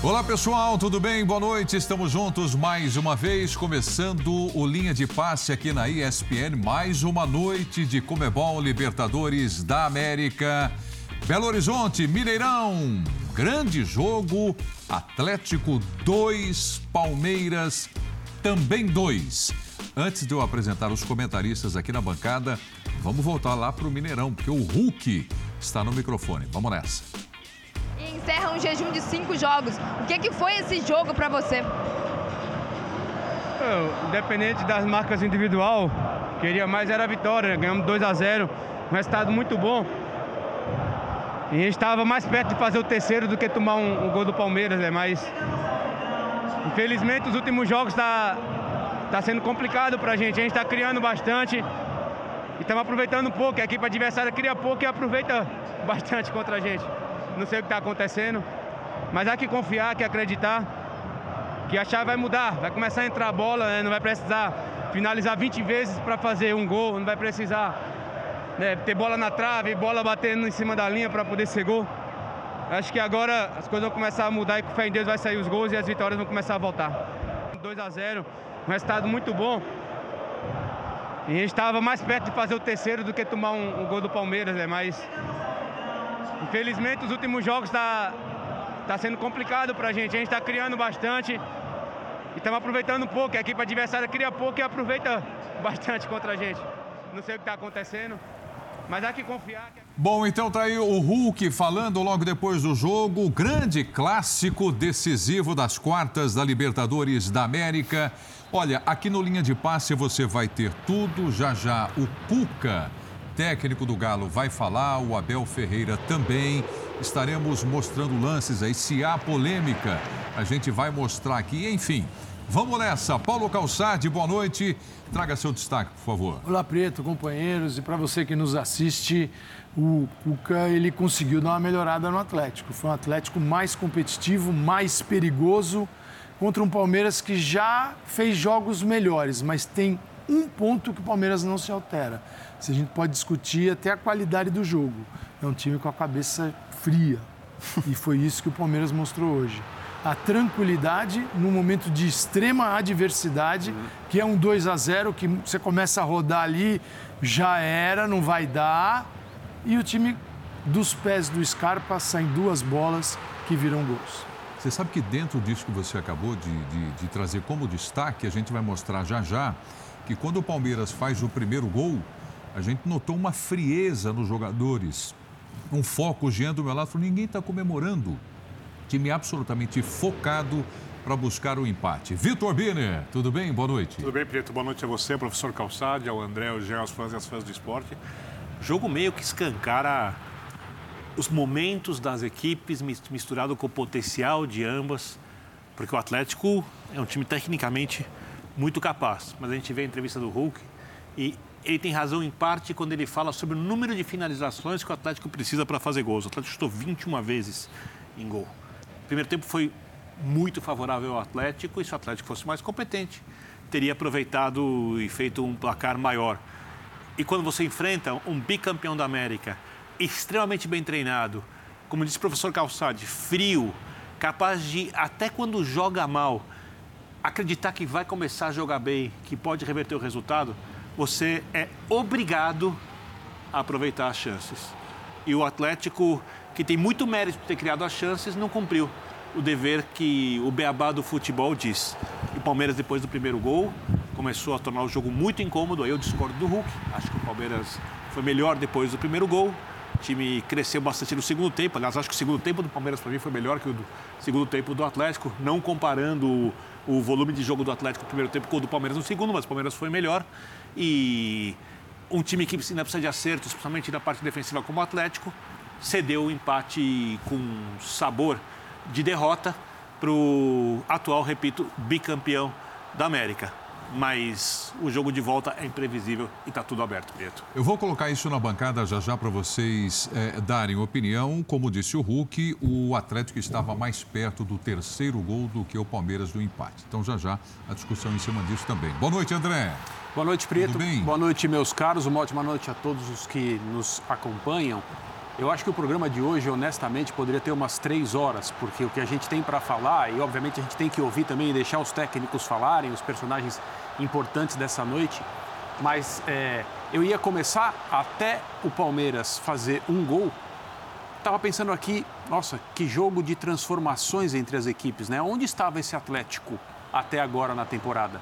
Olá pessoal, tudo bem? Boa noite. Estamos juntos mais uma vez, começando o Linha de Passe aqui na ESPN. Mais uma noite de Comebol Libertadores da América. Belo Horizonte, Mineirão. Grande jogo. Atlético 2, Palmeiras também 2. Antes de eu apresentar os comentaristas aqui na bancada, vamos voltar lá para o Mineirão, porque o Hulk está no microfone. Vamos nessa encerra um jejum de cinco jogos. O que, que foi esse jogo para você? independente das marcas individual, queria mais era a vitória. Ganhamos 2 a 0 um resultado muito bom. E a gente estava mais perto de fazer o terceiro do que tomar um, um gol do Palmeiras, né? Mas infelizmente os últimos jogos está tá sendo complicado para a gente. A gente está criando bastante e estamos aproveitando pouco. A equipe adversária cria pouco e aproveita bastante contra a gente não sei o que está acontecendo. Mas há que confiar, que acreditar que a chave vai mudar, vai começar a entrar a bola, né? não vai precisar finalizar 20 vezes para fazer um gol, não vai precisar né, ter bola na trave, bola batendo em cima da linha para poder ser gol. Acho que agora as coisas vão começar a mudar e com fé em Deus vai sair os gols e as vitórias vão começar a voltar. 2 a 0 um resultado muito bom. E a gente estava mais perto de fazer o terceiro do que tomar um, um gol do Palmeiras, né? Mas Infelizmente, os últimos jogos está tá sendo complicado para a gente. A gente está criando bastante e estamos aproveitando pouco. A equipe adversária cria pouco e aproveita bastante contra a gente. Não sei o que está acontecendo, mas há que confiar. Que... Bom, então tá aí o Hulk falando logo depois do jogo, o grande clássico decisivo das quartas da Libertadores da América. Olha, aqui no Linha de Passe você vai ter tudo, já já o Cuca técnico do Galo vai falar, o Abel Ferreira também. Estaremos mostrando lances aí. Se há polêmica, a gente vai mostrar aqui. Enfim, vamos nessa. Paulo Calçade, boa noite. Traga seu destaque, por favor. Olá, Preto, companheiros. E para você que nos assiste, o Cuca ele conseguiu dar uma melhorada no Atlético. Foi um Atlético mais competitivo, mais perigoso contra um Palmeiras que já fez jogos melhores, mas tem um ponto que o Palmeiras não se altera se a gente pode discutir até a qualidade do jogo. É um time com a cabeça fria. E foi isso que o Palmeiras mostrou hoje. A tranquilidade no momento de extrema adversidade, que é um 2 a 0 que você começa a rodar ali, já era, não vai dar. E o time dos pés do Scarpa saem duas bolas que viram gols. Você sabe que dentro disso que você acabou de, de, de trazer como destaque, a gente vai mostrar já já que quando o Palmeiras faz o primeiro gol, a gente notou uma frieza nos jogadores, um foco. O Jean do meu lado falou: ninguém está comemorando. Time absolutamente focado para buscar o empate. Vitor Biner, tudo bem? Boa noite. Tudo bem, Preto. Boa noite a você, professor Calçade, ao André, ao Jean, aos fãs e às fãs do esporte. Jogo meio que escancara os momentos das equipes misturado com o potencial de ambas, porque o Atlético é um time tecnicamente muito capaz. Mas a gente vê a entrevista do Hulk e ele tem razão em parte quando ele fala sobre o número de finalizações que o Atlético precisa para fazer gols. O Atlético chutou 21 vezes em gol. O primeiro tempo foi muito favorável ao Atlético e se o Atlético fosse mais competente, teria aproveitado e feito um placar maior. E quando você enfrenta um bicampeão da América, extremamente bem treinado, como disse o professor Calçade, frio, capaz de, até quando joga mal, acreditar que vai começar a jogar bem, que pode reverter o resultado, você é obrigado a aproveitar as chances. E o Atlético, que tem muito mérito de ter criado as chances, não cumpriu o dever que o beabá do futebol diz. E o Palmeiras, depois do primeiro gol, começou a tornar o jogo muito incômodo. Aí eu discordo do Hulk. Acho que o Palmeiras foi melhor depois do primeiro gol. O time cresceu bastante no segundo tempo. Aliás, acho que o segundo tempo do Palmeiras, para mim, foi melhor que o segundo tempo do Atlético. Não comparando o volume de jogo do Atlético no primeiro tempo com o do Palmeiras no segundo, mas o Palmeiras foi melhor. E um time que ainda precisa de acertos, especialmente na parte defensiva como o Atlético, cedeu o empate com sabor de derrota para o atual, repito, bicampeão da América mas o jogo de volta é imprevisível e está tudo aberto, Preto. Eu vou colocar isso na bancada já já para vocês é, darem opinião. Como disse o Hulk, o Atlético estava mais perto do terceiro gol do que o Palmeiras do empate. Então já já a discussão em cima disso também. Boa noite, André. Boa noite, Preto. Boa noite, meus caros. Uma ótima noite a todos os que nos acompanham. Eu acho que o programa de hoje, honestamente, poderia ter umas três horas, porque o que a gente tem para falar, e obviamente a gente tem que ouvir também e deixar os técnicos falarem, os personagens importantes dessa noite, mas é, eu ia começar até o Palmeiras fazer um gol. Estava pensando aqui, nossa, que jogo de transformações entre as equipes, né? Onde estava esse Atlético até agora na temporada?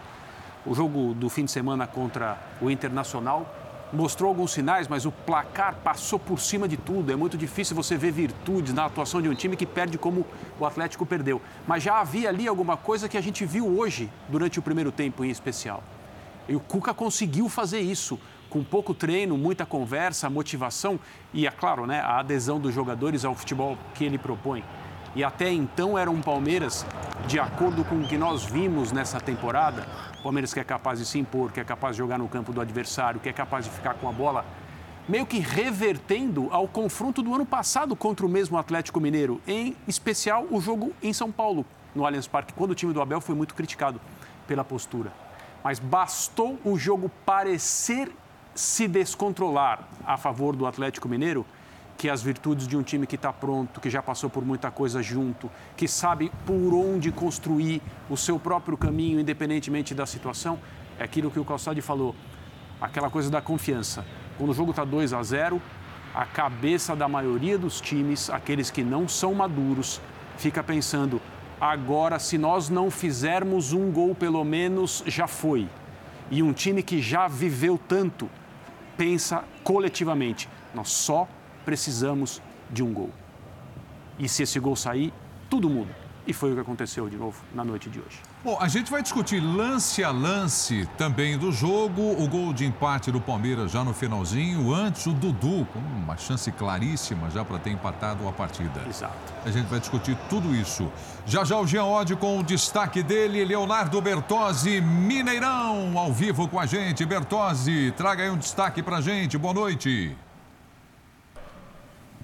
O jogo do fim de semana contra o Internacional mostrou alguns sinais, mas o placar passou por cima de tudo. É muito difícil você ver virtudes na atuação de um time que perde como o Atlético perdeu. Mas já havia ali alguma coisa que a gente viu hoje, durante o primeiro tempo em especial. E o Cuca conseguiu fazer isso com pouco treino, muita conversa, motivação e, é claro, né, a adesão dos jogadores ao futebol que ele propõe. E até então era um Palmeiras, de acordo com o que nós vimos nessa temporada, Palmeiras que é capaz de se impor, que é capaz de jogar no campo do adversário, que é capaz de ficar com a bola, meio que revertendo ao confronto do ano passado contra o mesmo Atlético Mineiro, em especial o jogo em São Paulo, no Allianz Parque, quando o time do Abel foi muito criticado pela postura. Mas bastou o jogo parecer se descontrolar a favor do Atlético Mineiro que as virtudes de um time que está pronto, que já passou por muita coisa junto, que sabe por onde construir o seu próprio caminho, independentemente da situação, é aquilo que o Calçade falou, aquela coisa da confiança. Quando o jogo está 2 a 0, a cabeça da maioria dos times, aqueles que não são maduros, fica pensando: agora, se nós não fizermos um gol, pelo menos já foi. E um time que já viveu tanto pensa coletivamente: nós só precisamos de um gol. E se esse gol sair, tudo muda. E foi o que aconteceu de novo na noite de hoje. Bom, a gente vai discutir lance a lance também do jogo. O gol de empate do Palmeiras já no finalzinho. Antes, o Dudu, com uma chance claríssima já para ter empatado a partida. Exato. A gente vai discutir tudo isso. Já já o Jean Oddi com o destaque dele, Leonardo Bertozzi, Mineirão, ao vivo com a gente. Bertozzi, traga aí um destaque para gente. Boa noite.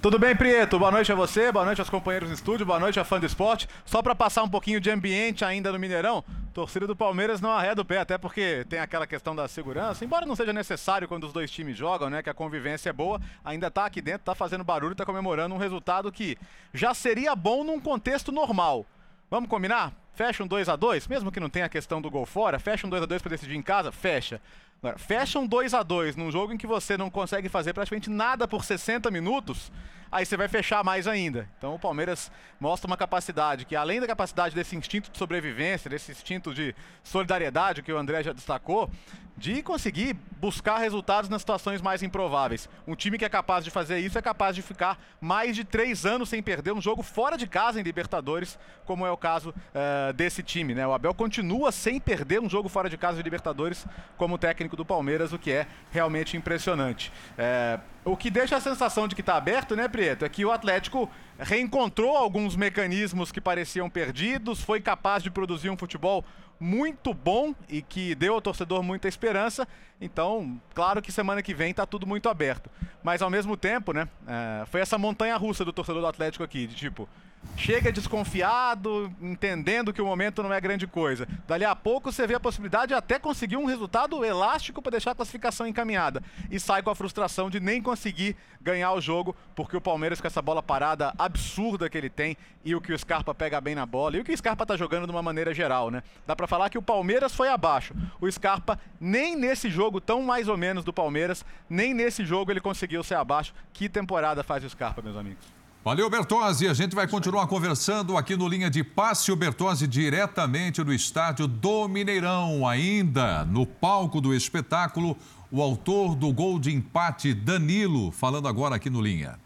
Tudo bem, Prieto? Boa noite a você, boa noite aos companheiros no estúdio, boa noite a fã do esporte. Só para passar um pouquinho de ambiente ainda no Mineirão, torcida do Palmeiras não arreda o pé, até porque tem aquela questão da segurança, embora não seja necessário quando os dois times jogam, né, que a convivência é boa, ainda tá aqui dentro, tá fazendo barulho, tá comemorando um resultado que já seria bom num contexto normal. Vamos combinar? Fecha um 2 a 2 mesmo que não tenha a questão do gol fora, fecha um 2 a 2 para decidir em casa, fecha. Agora, fecha um 2 a 2 num jogo em que você não consegue fazer praticamente nada por 60 minutos, aí você vai fechar mais ainda. Então o Palmeiras mostra uma capacidade que, além da capacidade desse instinto de sobrevivência, desse instinto de solidariedade que o André já destacou, de conseguir buscar resultados nas situações mais improváveis. Um time que é capaz de fazer isso é capaz de ficar mais de três anos sem perder um jogo fora de casa em Libertadores, como é o caso uh, desse time. Né? O Abel continua sem perder um jogo fora de casa de Libertadores como técnico do Palmeiras, o que é realmente impressionante. É, o que deixa a sensação de que está aberto, né, Prieto, é que o Atlético reencontrou alguns mecanismos que pareciam perdidos, foi capaz de produzir um futebol muito bom e que deu ao torcedor muita esperança. Então, claro que semana que vem está tudo muito aberto. Mas ao mesmo tempo, né, é, foi essa montanha russa do torcedor do Atlético aqui, de tipo, chega desconfiado, entendendo que o momento não é grande coisa. Dali a pouco você vê a possibilidade de até conseguir um resultado elástico para deixar a classificação encaminhada. E sai com a frustração de nem conseguir ganhar o jogo, porque o Palmeiras, com essa bola parada absurda que ele tem, e o que o Scarpa pega bem na bola, e o que o Scarpa tá jogando de uma maneira geral, né? Dá para falar que o Palmeiras foi abaixo. O Scarpa, nem nesse jogo tão mais ou menos do Palmeiras, nem nesse jogo ele conseguiu ser abaixo. Que temporada faz o Scarpa, meus amigos? Valeu, Bertozzi. A gente vai continuar conversando aqui no Linha de Passe. O Bertozzi diretamente do estádio do Mineirão, ainda no palco do espetáculo. O autor do gol de empate, Danilo, falando agora aqui no Linha.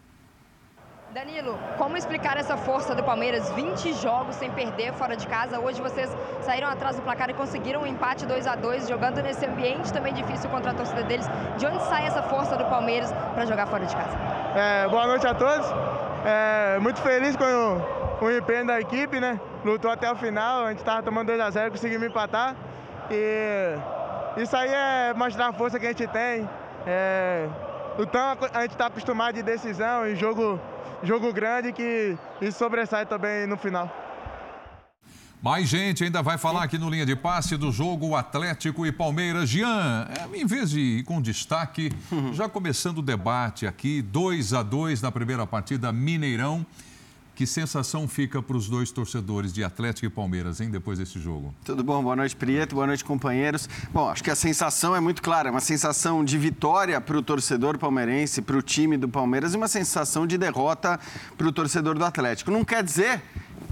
Danilo, como explicar essa força do Palmeiras? 20 jogos sem perder fora de casa. Hoje vocês saíram atrás do placar e conseguiram um empate 2 a 2 jogando nesse ambiente também difícil contra a torcida deles. De onde sai essa força do Palmeiras para jogar fora de casa? É, boa noite a todos. É, muito feliz com o, o empenho da equipe, né? Lutou até o final, a gente estava tomando 2 a 0 conseguimos empatar. E isso aí é mostrar a força que a gente tem. É, a gente está acostumado de decisão e jogo, jogo grande que isso sobressai também no final. Mais gente ainda vai falar aqui no linha de passe do jogo Atlético e Palmeiras. Jean, é, em vez de ir com destaque, já começando o debate aqui, 2 a 2 na primeira partida, Mineirão. Que sensação fica para os dois torcedores de Atlético e Palmeiras, hein, depois desse jogo? Tudo bom? Boa noite, Prieto. Boa noite, companheiros. Bom, acho que a sensação é muito clara. É uma sensação de vitória para o torcedor palmeirense, para o time do Palmeiras e uma sensação de derrota para o torcedor do Atlético. Não quer dizer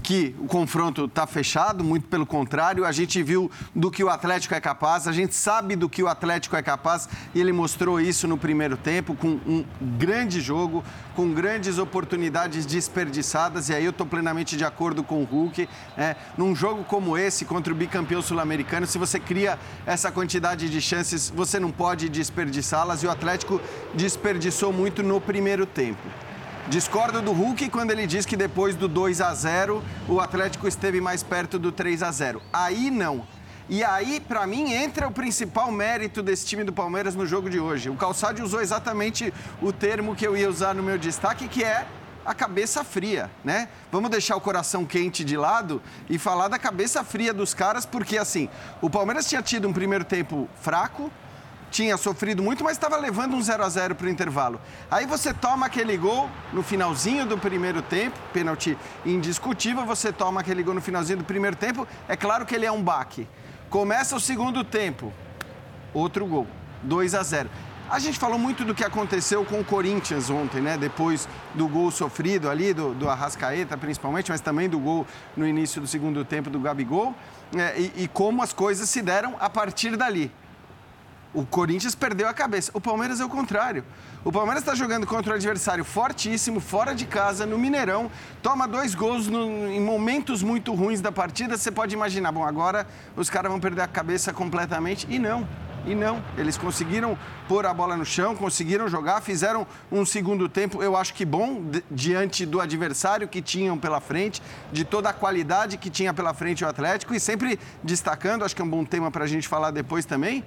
que o confronto está fechado, muito pelo contrário, a gente viu do que o Atlético é capaz, a gente sabe do que o Atlético é capaz e ele mostrou isso no primeiro tempo com um grande jogo, com grandes oportunidades desperdiçadas e aí eu estou plenamente de acordo com o Hulk. É, num jogo como esse contra o bicampeão sul-americano, se você cria essa quantidade de chances, você não pode desperdiçá-las e o Atlético desperdiçou muito no primeiro tempo. Discordo do Hulk quando ele diz que depois do 2 a 0 o Atlético esteve mais perto do 3 a 0. Aí não. E aí, para mim, entra o principal mérito desse time do Palmeiras no jogo de hoje. O Calçado usou exatamente o termo que eu ia usar no meu destaque, que é a cabeça fria, né? Vamos deixar o coração quente de lado e falar da cabeça fria dos caras, porque assim, o Palmeiras tinha tido um primeiro tempo fraco, tinha sofrido muito, mas estava levando um 0 a 0 para o intervalo. Aí você toma aquele gol no finalzinho do primeiro tempo, pênalti indiscutível, você toma aquele gol no finalzinho do primeiro tempo, é claro que ele é um baque. Começa o segundo tempo, outro gol, 2 a 0. A gente falou muito do que aconteceu com o Corinthians ontem, né? Depois do gol sofrido ali, do, do Arrascaeta principalmente, mas também do gol no início do segundo tempo do Gabigol, é, e, e como as coisas se deram a partir dali. O Corinthians perdeu a cabeça. O Palmeiras é o contrário. O Palmeiras está jogando contra um adversário fortíssimo, fora de casa, no Mineirão. Toma dois gols no, em momentos muito ruins da partida. Você pode imaginar, bom, agora os caras vão perder a cabeça completamente. E não. E não, eles conseguiram pôr a bola no chão, conseguiram jogar, fizeram um segundo tempo, eu acho que bom, diante do adversário que tinham pela frente, de toda a qualidade que tinha pela frente o Atlético, e sempre destacando, acho que é um bom tema para a gente falar depois também,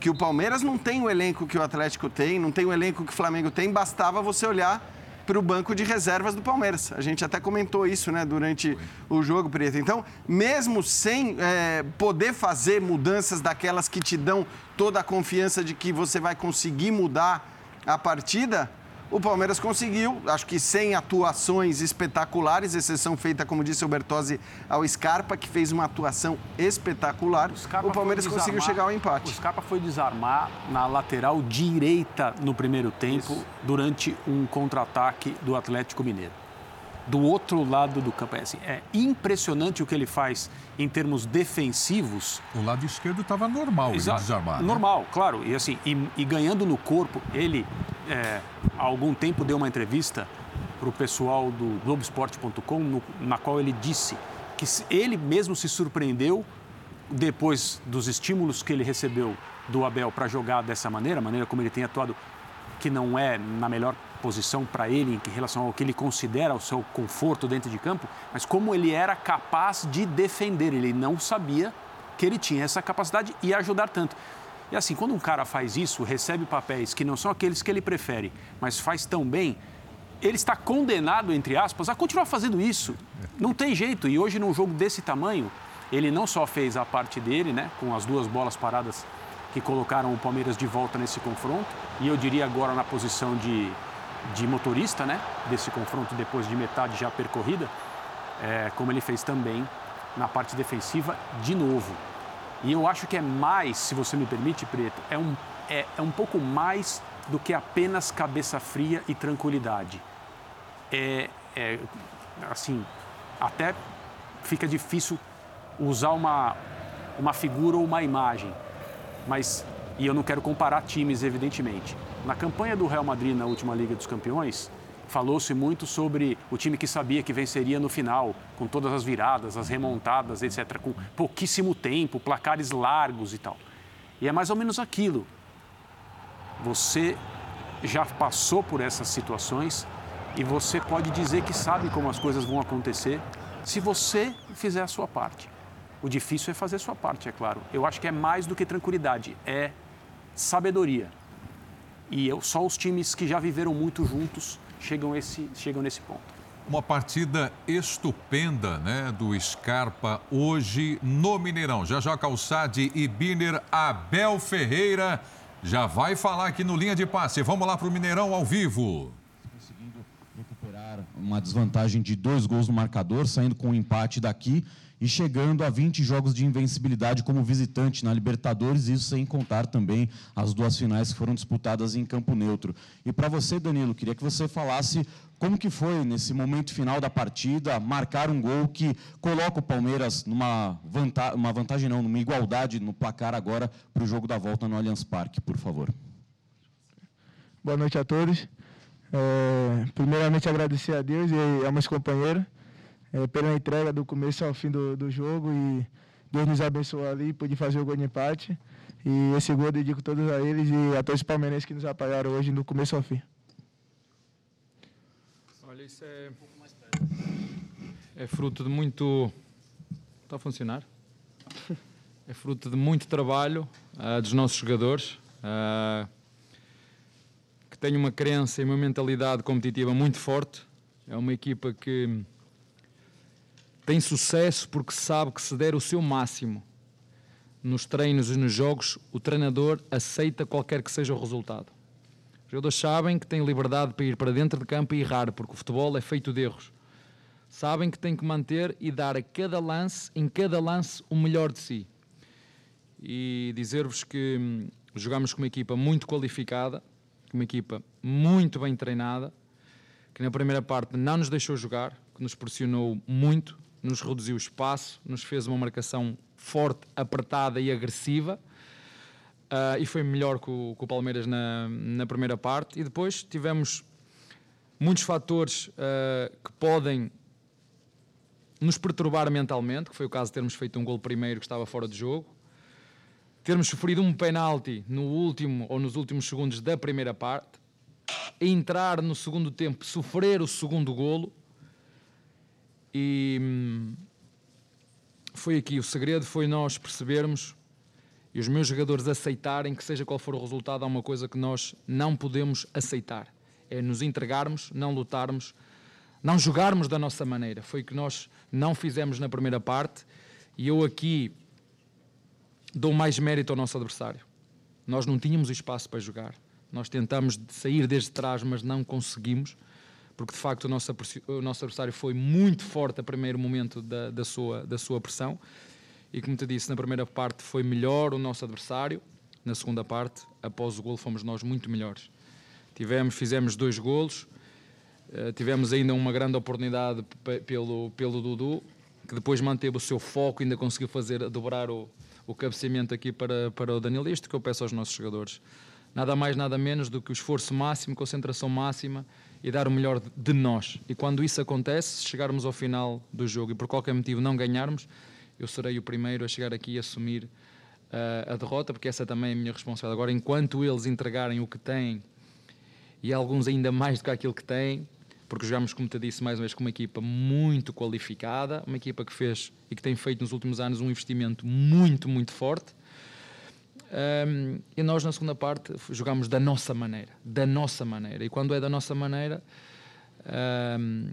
que o Palmeiras não tem o elenco que o Atlético tem, não tem o elenco que o Flamengo tem, bastava você olhar para o banco de reservas do Palmeiras. A gente até comentou isso né, durante o jogo, Preto. Então, mesmo sem é, poder fazer mudanças daquelas que te dão toda a confiança de que você vai conseguir mudar a partida, o Palmeiras conseguiu, acho que sem atuações espetaculares, exceção feita, como disse o Bertozzi, ao Scarpa, que fez uma atuação espetacular. O, o Palmeiras conseguiu chegar ao empate. O Scarpa foi desarmar na lateral direita no primeiro tempo, Isso. durante um contra-ataque do Atlético Mineiro do outro lado do campo. É, assim, é impressionante o que ele faz em termos defensivos. O lado esquerdo estava normal, Exato, desarmar. Né? Normal, claro. E assim, e, e, ganhando no corpo, ele é, há algum tempo deu uma entrevista para o pessoal do Globoesporte.com, na qual ele disse que ele mesmo se surpreendeu depois dos estímulos que ele recebeu do Abel para jogar dessa maneira, a maneira como ele tem atuado, que não é na melhor posição para ele em relação ao que ele considera o seu conforto dentro de campo, mas como ele era capaz de defender. Ele não sabia que ele tinha essa capacidade e ajudar tanto. E assim, quando um cara faz isso, recebe papéis que não são aqueles que ele prefere, mas faz tão bem, ele está condenado, entre aspas, a continuar fazendo isso. Não tem jeito. E hoje, num jogo desse tamanho, ele não só fez a parte dele, né, com as duas bolas paradas que colocaram o Palmeiras de volta nesse confronto, e eu diria agora na posição de de motorista, né? Desse confronto depois de metade já percorrida, é, como ele fez também na parte defensiva de novo. E eu acho que é mais, se você me permite, Preto, é um, é, é um pouco mais do que apenas cabeça fria e tranquilidade. É, é assim, até fica difícil usar uma, uma figura ou uma imagem, mas e eu não quero comparar times, evidentemente. Na campanha do Real Madrid na última Liga dos Campeões, falou-se muito sobre o time que sabia que venceria no final, com todas as viradas, as remontadas, etc., com pouquíssimo tempo, placares largos e tal. E é mais ou menos aquilo. Você já passou por essas situações e você pode dizer que sabe como as coisas vão acontecer se você fizer a sua parte. O difícil é fazer a sua parte, é claro. Eu acho que é mais do que tranquilidade, é sabedoria. E eu, só os times que já viveram muito juntos chegam, esse, chegam nesse ponto. Uma partida estupenda, né, do Scarpa hoje no Mineirão. Já já Calçade e Biner, Abel Ferreira já vai falar aqui no linha de passe. Vamos lá para o Mineirão ao vivo. Conseguindo recuperar uma desvantagem de dois gols no marcador, saindo com um empate daqui e chegando a 20 jogos de invencibilidade como visitante na Libertadores, isso sem contar também as duas finais que foram disputadas em campo neutro. E para você, Danilo, queria que você falasse como que foi nesse momento final da partida marcar um gol que coloca o Palmeiras numa vantagem, uma vantagem não, numa igualdade no placar agora para o jogo da volta no Allianz Parque, por favor. Boa noite a todos. É, primeiramente agradecer a Deus e a meus companheiros é, pela entrega do começo ao fim do, do jogo e Deus nos abençoou ali, pude fazer o gol de empate. E esse gol eu dedico todos a eles e a todos os palmeirenses que nos apoiaram hoje do começo ao fim. Olha, isso é, é fruto de muito. Está a funcionar? É fruto de muito trabalho uh, dos nossos jogadores, uh, que têm uma crença e uma mentalidade competitiva muito forte. É uma equipa que tem sucesso porque sabe que se der o seu máximo nos treinos e nos jogos, o treinador aceita qualquer que seja o resultado. Os jogadores sabem que têm liberdade para ir para dentro de campo e errar, porque o futebol é feito de erros. Sabem que têm que manter e dar a cada lance, em cada lance, o melhor de si. E dizer-vos que hum, jogamos com uma equipa muito qualificada, uma equipa muito bem treinada, que na primeira parte não nos deixou jogar, que nos pressionou muito, nos reduziu o espaço, nos fez uma marcação forte, apertada e agressiva. Uh, e foi melhor que o, que o Palmeiras na, na, primeira parte. E depois tivemos muitos fatores uh, que podem nos perturbar mentalmente, que foi o caso de termos feito um gol primeiro que estava fora de jogo, termos sofrido um penalti no último ou nos últimos segundos da primeira parte, entrar no segundo tempo, sofrer o segundo golo e hum, foi aqui o segredo foi nós percebermos e os meus jogadores aceitarem que seja qual for o resultado há uma coisa que nós não podemos aceitar é nos entregarmos, não lutarmos, não jogarmos da nossa maneira. Foi o que nós não fizemos na primeira parte e eu aqui dou mais mérito ao nosso adversário. Nós não tínhamos espaço para jogar. Nós tentamos sair desde trás, mas não conseguimos porque de facto o nosso, o nosso adversário foi muito forte a primeiro momento da, da, sua, da sua pressão. E como te disse, na primeira parte foi melhor o nosso adversário, na segunda parte, após o golo, fomos nós muito melhores. Tivemos, fizemos dois golos, uh, tivemos ainda uma grande oportunidade pelo, pelo Dudu, que depois manteve o seu foco, ainda conseguiu fazer dobrar o, o cabeceamento aqui para, para o Daniel. Isto que eu peço aos nossos jogadores. Nada mais, nada menos do que o esforço máximo, concentração máxima e dar o melhor de nós. E quando isso acontece, se chegarmos ao final do jogo e por qualquer motivo não ganharmos, eu serei o primeiro a chegar aqui e assumir uh, a derrota, porque essa também é a minha responsabilidade. Agora, enquanto eles entregarem o que têm, e alguns ainda mais do que aquilo que têm, porque jogamos, como te disse, mais uma vez com uma equipa muito qualificada, uma equipa que fez e que tem feito nos últimos anos um investimento muito, muito forte. Um, e nós, na segunda parte, jogamos da nossa maneira. Da nossa maneira. E quando é da nossa maneira, um,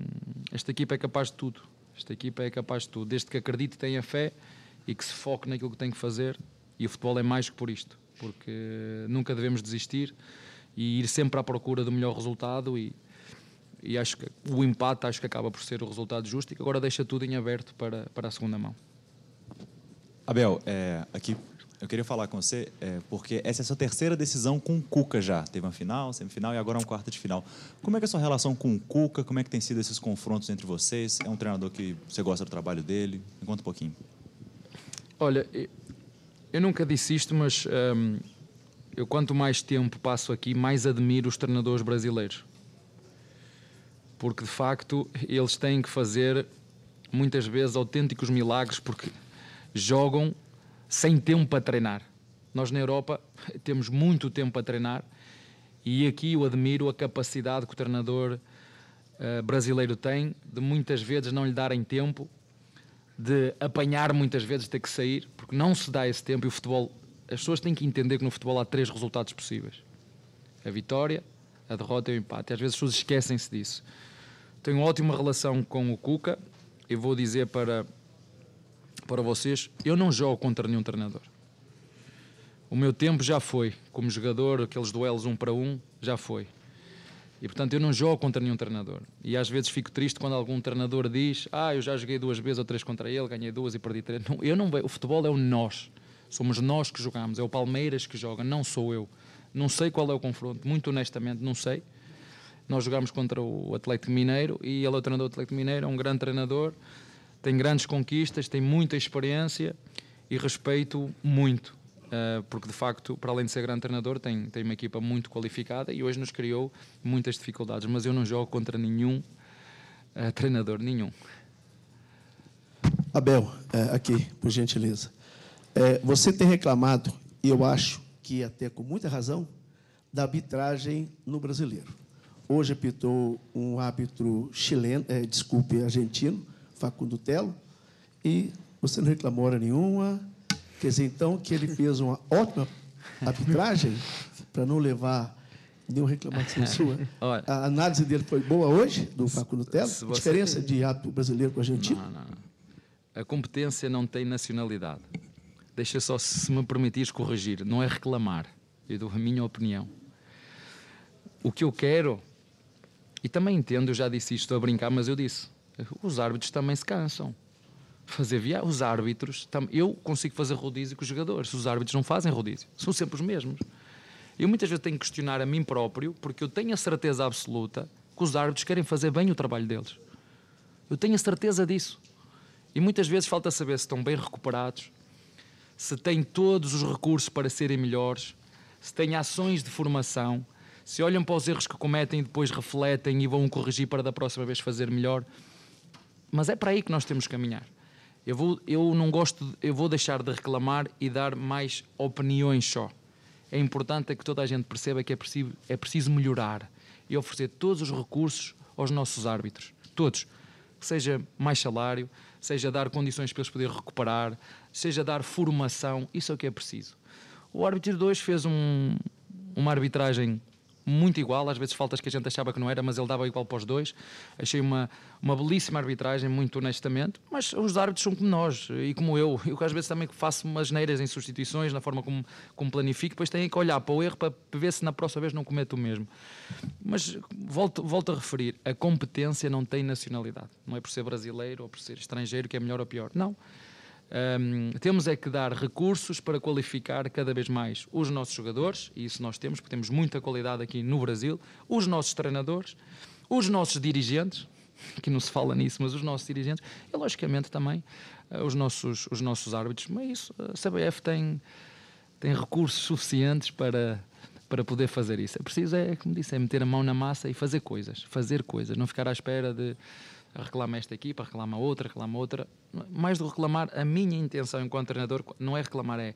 esta equipa é capaz de tudo. Esta equipa é capaz de tudo. Desde que acredite, tenha fé e que se foque naquilo que tem que fazer. E o futebol é mais que por isto. Porque nunca devemos desistir e ir sempre à procura do melhor resultado. E, e acho que o empate acho que acaba por ser o resultado justo e agora deixa tudo em aberto para, para a segunda mão. Abel, é, aqui eu queria falar com você, é, porque essa é a sua terceira decisão com o Cuca já. Teve uma final, semifinal e agora um quarto de final. Como é que é a sua relação com o Cuca? Como é que tem sido esses confrontos entre vocês? É um treinador que você gosta do trabalho dele? Me conta um pouquinho. Olha, eu nunca disse isto, mas hum, eu quanto mais tempo passo aqui, mais admiro os treinadores brasileiros. Porque, de facto, eles têm que fazer, muitas vezes, autênticos milagres, porque jogam sem tempo para treinar. Nós na Europa temos muito tempo para treinar e aqui eu admiro a capacidade que o treinador uh, brasileiro tem de muitas vezes não lhe darem tempo, de apanhar muitas vezes ter que sair, porque não se dá esse tempo e o futebol. As pessoas têm que entender que no futebol há três resultados possíveis: a vitória, a derrota e o empate. Às vezes as pessoas esquecem-se disso. Tenho uma ótima relação com o Cuca e vou dizer para, para vocês: eu não jogo contra nenhum treinador. O meu tempo já foi. Como jogador, aqueles duelos um para um, já foi. E portanto eu não jogo contra nenhum treinador. E às vezes fico triste quando algum treinador diz: Ah, eu já joguei duas vezes ou três contra ele, ganhei duas e perdi três. Não, eu não O futebol é o nós. Somos nós que jogamos. É o Palmeiras que joga, não sou eu. Não sei qual é o confronto. Muito honestamente, não sei. Nós jogamos contra o Atlético Mineiro e ele é o treinador do Atlético Mineiro, é um grande treinador, tem grandes conquistas, tem muita experiência e respeito muito. Uh, porque de facto, para além de ser grande treinador, tem, tem uma equipa muito qualificada e hoje nos criou muitas dificuldades. Mas eu não jogo contra nenhum uh, treinador, nenhum. Abel, é, aqui, por gentileza. É, você tem reclamado, e eu acho que até com muita razão, da arbitragem no brasileiro. Hoje apitou um árbitro chileno, é, desculpe, argentino, Facundo Telo, e você não reclamou hora nenhuma. Quer dizer, então, que ele fez uma ótima arbitragem para não levar nenhuma reclamação sua. A análise dele foi boa hoje, do Facundo Telo? Você... Diferença de árbitro brasileiro com argentino? Não, não. A competência não tem nacionalidade. Deixa só, se me permitires corrigir, não é reclamar. Eu dou a minha opinião. O que eu quero e também entendo, eu já disse isto a brincar, mas eu disse: os árbitros também se cansam. Fazer via, os árbitros, eu consigo fazer rodízio com os jogadores, os árbitros não fazem rodízio, são sempre os mesmos. Eu muitas vezes tenho que questionar a mim próprio, porque eu tenho a certeza absoluta que os árbitros querem fazer bem o trabalho deles. Eu tenho a certeza disso. E muitas vezes falta saber se estão bem recuperados, se têm todos os recursos para serem melhores, se têm ações de formação, se olham para os erros que cometem e depois refletem e vão corrigir para da próxima vez fazer melhor. Mas é para aí que nós temos que caminhar. Eu, vou, eu não gosto, eu vou deixar de reclamar e dar mais opiniões só. É importante é que toda a gente perceba que é preciso, é preciso melhorar e oferecer todos os recursos aos nossos árbitros. Todos. Seja mais salário, seja dar condições para eles poderem recuperar, seja dar formação, isso é o que é preciso. O árbitro 2 fez um, uma arbitragem muito igual, às vezes faltas que a gente achava que não era, mas ele dava igual para os dois. Achei uma, uma belíssima arbitragem, muito honestamente, mas os árbitros são como nós e como eu. Eu às vezes também faço umas neiras em substituições, na forma como, como planifico, depois tenho que olhar para o erro para ver se na próxima vez não cometo o mesmo. Mas volto, volto a referir, a competência não tem nacionalidade. Não é por ser brasileiro ou por ser estrangeiro que é melhor ou pior. Não. Um, temos é que dar recursos para qualificar cada vez mais os nossos jogadores, e isso nós temos, porque temos muita qualidade aqui no Brasil, os nossos treinadores, os nossos dirigentes, que não se fala nisso, mas os nossos dirigentes, e logicamente também uh, os, nossos, os nossos árbitros. Mas isso, a CBF tem, tem recursos suficientes para, para poder fazer isso. É preciso, é, como disse, é meter a mão na massa e fazer coisas, fazer coisas, não ficar à espera de reclama esta equipa, reclama outra, reclama outra. Mais do reclamar, a minha intenção enquanto treinador não é reclamar, é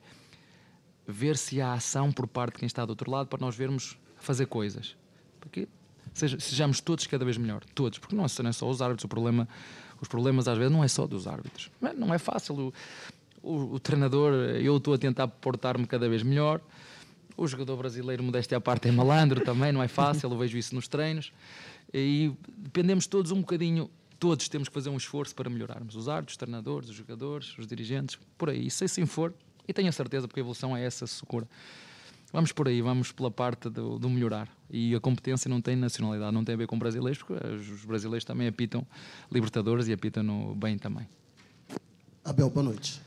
ver se há ação por parte de quem está do outro lado para nós vermos fazer coisas. Porque seja, sejamos todos cada vez melhor, todos, porque não é só os árbitros, o problema, os problemas às vezes não é só dos árbitros. Não é fácil. O, o, o treinador, eu estou a tentar portar-me cada vez melhor. O jogador brasileiro, modéstia à parte, é malandro também, não é fácil, eu vejo isso nos treinos. E dependemos todos um bocadinho todos temos que fazer um esforço para melhorarmos. Os árbitros, os treinadores, os jogadores, os dirigentes, por aí. Se assim for, e tenho a certeza, porque a evolução é essa, Socorro. Vamos por aí, vamos pela parte do, do, melhorar. E a competência não tem nacionalidade, não tem a ver com brasileiros, porque os brasileiros também apitam Libertadores e apitam no bem também. Abel, boa noite.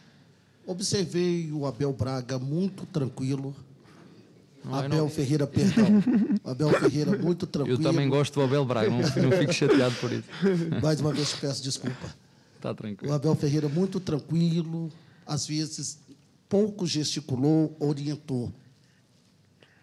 Observei o Abel Braga muito tranquilo, não, Abel não... Ferreira, perdão. Abel Ferreira, muito tranquilo. Eu também gosto do Abel Braga, não, não fico chateado por isso. Mais uma vez peço desculpa. Está tranquilo. O Abel Ferreira, muito tranquilo, às vezes pouco gesticulou, orientou.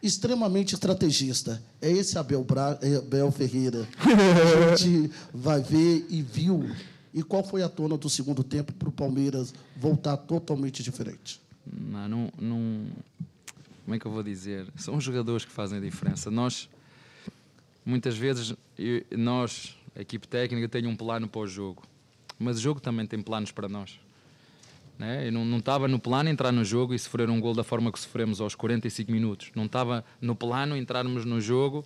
Extremamente estrategista. É esse Abel, Bra... É Abel Ferreira que a gente vai ver e viu. E qual foi a tona do segundo tempo para o Palmeiras voltar totalmente diferente? Não, não, não, como é que eu vou dizer? São os jogadores que fazem a diferença. Nós, muitas vezes, nós, a equipe técnica, tem um plano para o jogo, mas o jogo também tem planos para nós. Né? Eu não, estava no plano entrar no jogo e sofrer um gol da forma que sofremos aos 45 minutos. Não estava no plano entrarmos no jogo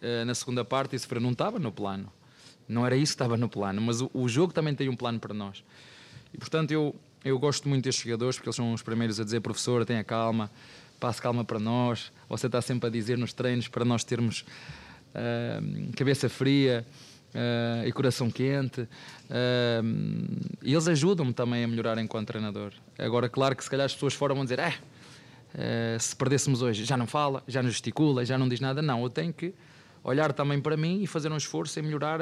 uh, na segunda parte e sofrer. Não estava no plano. Não era isso que estava no plano, mas o, o jogo também tem um plano para nós. E portanto eu, eu gosto muito destes jogadores porque eles são os primeiros a dizer, professor, tenha calma, passe calma para nós. Você está sempre a dizer nos treinos para nós termos uh, cabeça fria. Uh, e coração quente. Uh, e eles ajudam-me também a melhorar enquanto treinador. Agora, claro que se calhar as pessoas fora vão dizer: eh, se perdêssemos hoje, já não fala, já não gesticula, já não diz nada. Não, eu tenho que olhar também para mim e fazer um esforço em melhorar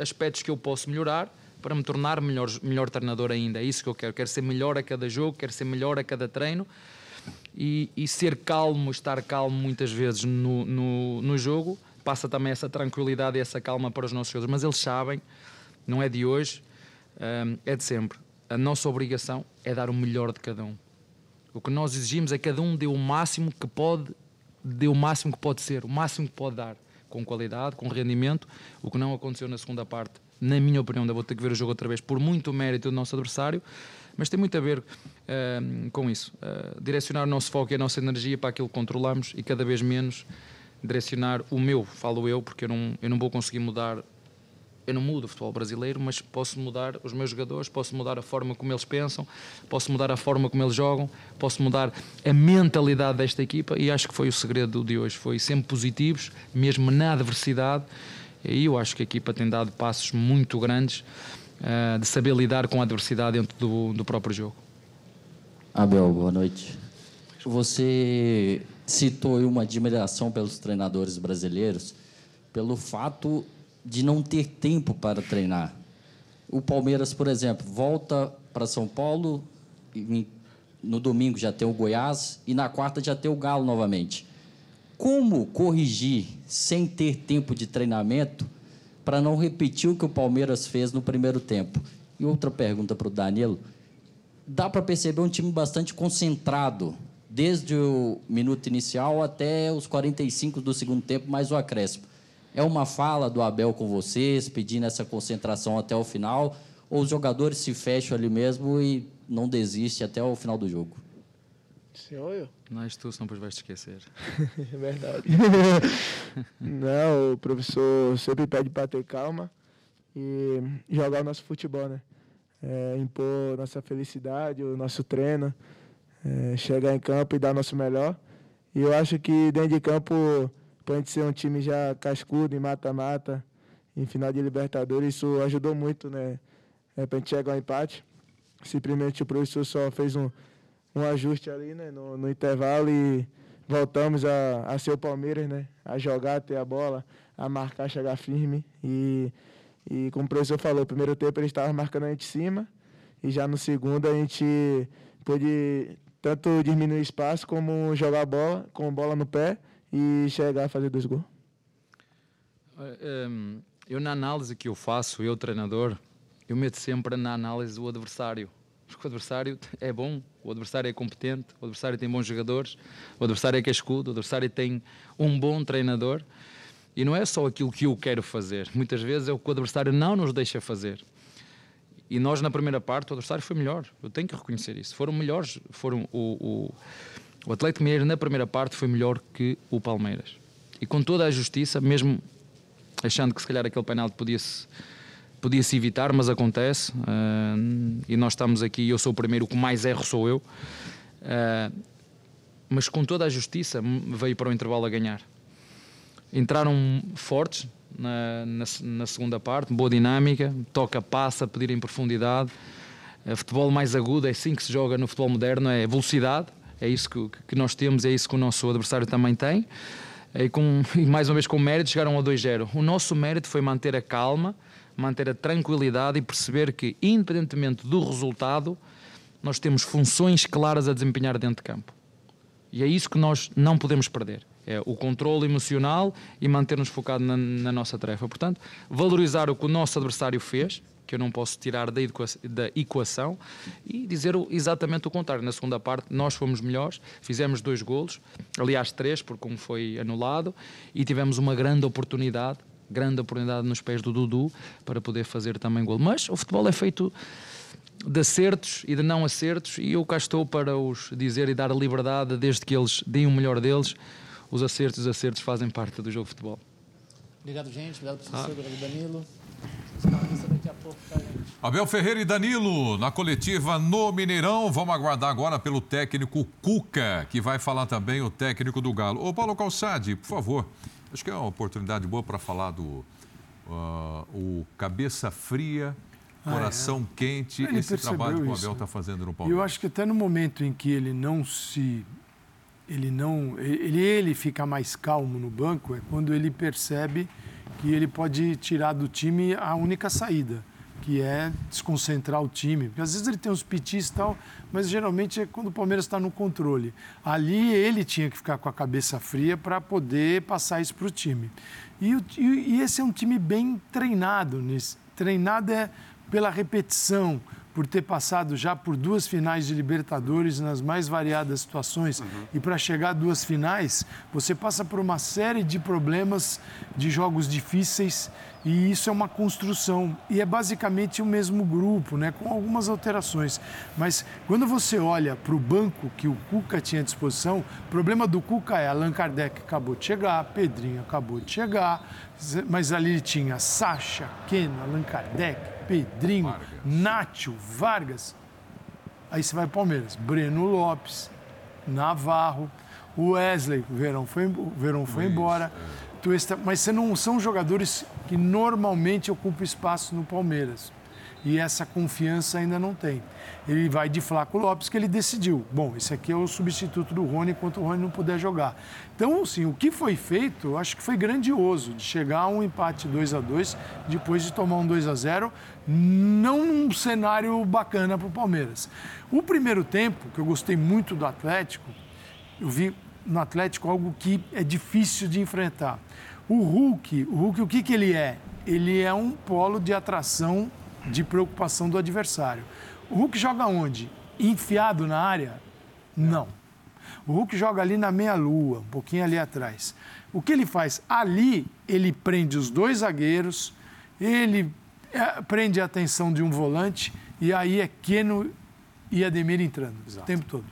aspectos que eu posso melhorar para me tornar melhor, melhor treinador ainda. É isso que eu quero. Quero ser melhor a cada jogo, quero ser melhor a cada treino. E, e ser calmo, estar calmo muitas vezes no, no, no jogo, passa também essa tranquilidade e essa calma para os nossos jogadores. Mas eles sabem, não é de hoje, hum, é de sempre. A nossa obrigação é dar o melhor de cada um. O que nós exigimos é que cada um dê o máximo que pode, dê o máximo que pode ser, o máximo que pode dar, com qualidade, com rendimento, o que não aconteceu na segunda parte. Na minha opinião, ainda vou ter que ver o jogo outra vez por muito mérito do nosso adversário, mas tem muito a ver uh, com isso. Uh, direcionar o nosso foco e a nossa energia para aquilo que controlamos e cada vez menos direcionar o meu, falo eu, porque eu não, eu não vou conseguir mudar. Eu não mudo o futebol brasileiro, mas posso mudar os meus jogadores, posso mudar a forma como eles pensam, posso mudar a forma como eles jogam, posso mudar a mentalidade desta equipa e acho que foi o segredo de hoje. Foi sempre positivos, mesmo na adversidade. E eu acho que a equipa tem dado passos muito grandes uh, de saber lidar com a adversidade dentro do, do próprio jogo. Abel, boa noite. Você citou uma admiração pelos treinadores brasileiros pelo fato de não ter tempo para treinar. O Palmeiras, por exemplo, volta para São Paulo, no domingo já tem o Goiás e na quarta já tem o Galo novamente. Como corrigir sem ter tempo de treinamento para não repetir o que o Palmeiras fez no primeiro tempo? E outra pergunta para o Danilo: dá para perceber um time bastante concentrado desde o minuto inicial até os 45 do segundo tempo, mais o acréscimo. É uma fala do Abel com vocês, pedindo essa concentração até o final, ou os jogadores se fecham ali mesmo e não desistem até o final do jogo? Senhor eu? Não és tu, depois vais te esquecer. é verdade. não, o professor sempre pede para ter calma e jogar o nosso futebol, né? É, impor nossa felicidade, o nosso treino é, chegar em campo e dar nosso melhor. E eu acho que dentro de campo, para a gente ser um time já cascudo em mata-mata, em final de Libertadores, isso ajudou muito, né? É, para a gente chegar ao empate. Simplesmente o professor só fez um, um ajuste ali né? no, no intervalo e voltamos a, a ser o Palmeiras, né? A jogar, ter a bola, a marcar, chegar firme. E, e como o professor falou, primeiro tempo ele estava marcando a gente em cima e já no segundo a gente pôde tanto diminuir espaço como jogar bola com bola no pé e chegar a fazer dois gols. Ehm, eu na análise que eu faço, eu treinador, eu meto sempre na análise o adversário. Porque o adversário é bom, o adversário é competente, o adversário tem bons jogadores, o adversário é cascudo, o adversário tem um bom treinador. E não é só aquilo que eu quero fazer, muitas vezes é o que o adversário não nos deixa fazer. E nós, na primeira parte, o adversário foi melhor. Eu tenho que reconhecer isso. Foram melhores. Foram o, o, o Atlético Mineiro, na primeira parte, foi melhor que o Palmeiras. E com toda a justiça, mesmo achando que se calhar aquele penalti podia-se podia -se evitar, mas acontece. Uh, e nós estamos aqui, eu sou o primeiro, o que mais erro sou eu. Uh, mas com toda a justiça, veio para o intervalo a ganhar. Entraram fortes, na, na, na, segunda parte, boa dinâmica, toca, passa, pedir em profundidade. É, futebol mais agudo, é assim que se joga no futebol moderno, é velocidade, é isso que, que nós temos, é isso que o nosso adversário também tem. E, com, e mais uma vez com mérito chegaram ao 2-0. O nosso mérito foi manter a calma, manter a tranquilidade e perceber que, independentemente do resultado, nós temos funções claras a desempenhar dentro de campo. E é isso que nós não podemos perder é o controle emocional e manter-nos focados na, na, nossa tarefa. Portanto, valorizar o que o nosso adversário fez, que eu não posso tirar da, da equação, e dizer exatamente o contrário. Na segunda parte, nós fomos melhores, fizemos dois golos, aliás, três, porque um foi anulado, e tivemos uma grande oportunidade grande oportunidade nos pés do Dudu para poder fazer também gol. Mas o futebol é feito de acertos e de não acertos, e eu cá estou para os dizer e dar a liberdade desde que eles deem o melhor deles os acertos e os acertos fazem parte do jogo de futebol. Obrigado, gente. Obrigado, professor. Ah. Obrigado, Danilo. Abel Ferreira e Danilo, na coletiva no Mineirão. Vamos aguardar agora pelo técnico Cuca, que vai falar também o técnico do Galo. Ô, Paulo Calçade, por favor. Acho que é uma oportunidade boa para falar do uh, o cabeça fria, coração ah, é. quente, ele esse trabalho que o Abel está fazendo no Palmeiras. Eu acho que até no momento em que ele não se ele não ele ele fica mais calmo no banco é quando ele percebe que ele pode tirar do time a única saída que é desconcentrar o time. Porque às vezes ele tem uns pitis e tal, mas geralmente é quando o Palmeiras está no controle. Ali ele tinha que ficar com a cabeça fria para poder passar isso para o time. E, e, esse é um time bem treinado. Treinado é pela repetição, por ter passado já por duas finais de Libertadores nas mais variadas situações. Uhum. E para chegar a duas finais, você passa por uma série de problemas de jogos difíceis e isso é uma construção. E é basicamente o mesmo grupo, né, com algumas alterações. Mas quando você olha para o banco que o Cuca tinha à disposição, o problema do Cuca é Allan Kardec acabou de chegar, Pedrinho acabou de chegar, mas ali tinha Sacha, Keno, Allan Kardec, Pedrinho, Vargas. Nátio, Vargas. Aí você vai para Palmeiras. Breno Lopes, Navarro, Wesley, o Verão foi, o Verão foi Isso, embora. É. Mas você não são jogadores que normalmente ocupam espaço no Palmeiras e essa confiança ainda não tem. Ele vai de Flaco Lopes, que ele decidiu. Bom, esse aqui é o substituto do Rony enquanto o Rony não puder jogar. Então, assim, o que foi feito, acho que foi grandioso, de chegar a um empate 2 a 2 depois de tomar um 2 a 0 não num cenário bacana para o Palmeiras. O primeiro tempo, que eu gostei muito do Atlético, eu vi no Atlético algo que é difícil de enfrentar. O Hulk, o Hulk, o que, que ele é? Ele é um polo de atração de preocupação do adversário. O Hulk joga onde? Enfiado na área? Não. O Hulk joga ali na meia-lua, um pouquinho ali atrás. O que ele faz? Ali, ele prende os dois zagueiros, ele é, prende a atenção de um volante, e aí é Keno e Ademir entrando Exato. o tempo todo.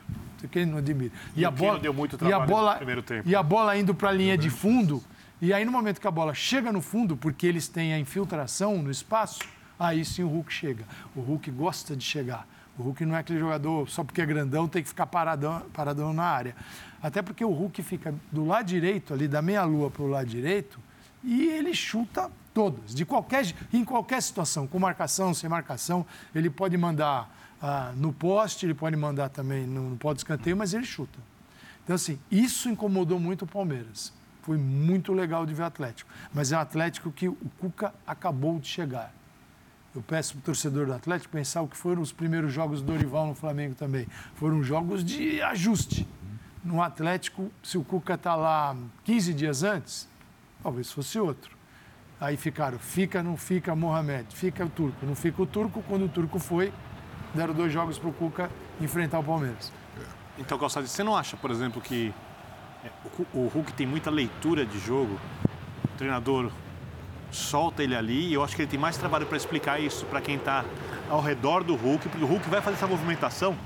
Keno e Ademir. E, e a bola deu muito trabalho e a bola, no primeiro tempo. E a bola indo para a linha de fundo, e aí no momento que a bola chega no fundo, porque eles têm a infiltração no espaço, aí sim o Hulk chega. O Hulk gosta de chegar. O Hulk não é aquele jogador, só porque é grandão, tem que ficar paradão, paradão na área. Até porque o Hulk fica do lado direito, ali da meia-lua para o lado direito, e ele chuta todas, de qualquer, em qualquer situação, com marcação, sem marcação. Ele pode mandar ah, no poste, ele pode mandar também no, no pode escanteio, mas ele chuta. Então, assim, isso incomodou muito o Palmeiras. Foi muito legal de ver o Atlético. Mas é um Atlético que o Cuca acabou de chegar. Eu peço para o torcedor do Atlético pensar o que foram os primeiros jogos do Dorival no Flamengo também. Foram jogos de ajuste. No Atlético, se o Cuca está lá 15 dias antes, talvez fosse outro. Aí ficaram, fica, não fica Mohamed, fica o turco, não fica o turco. Quando o turco foi, deram dois jogos para o Cuca enfrentar o Palmeiras. Então, Calçado, você não acha, por exemplo, que é, o Hulk tem muita leitura de jogo? O treinador solta ele ali e eu acho que ele tem mais trabalho para explicar isso para quem está ao redor do Hulk, porque o Hulk vai fazer essa movimentação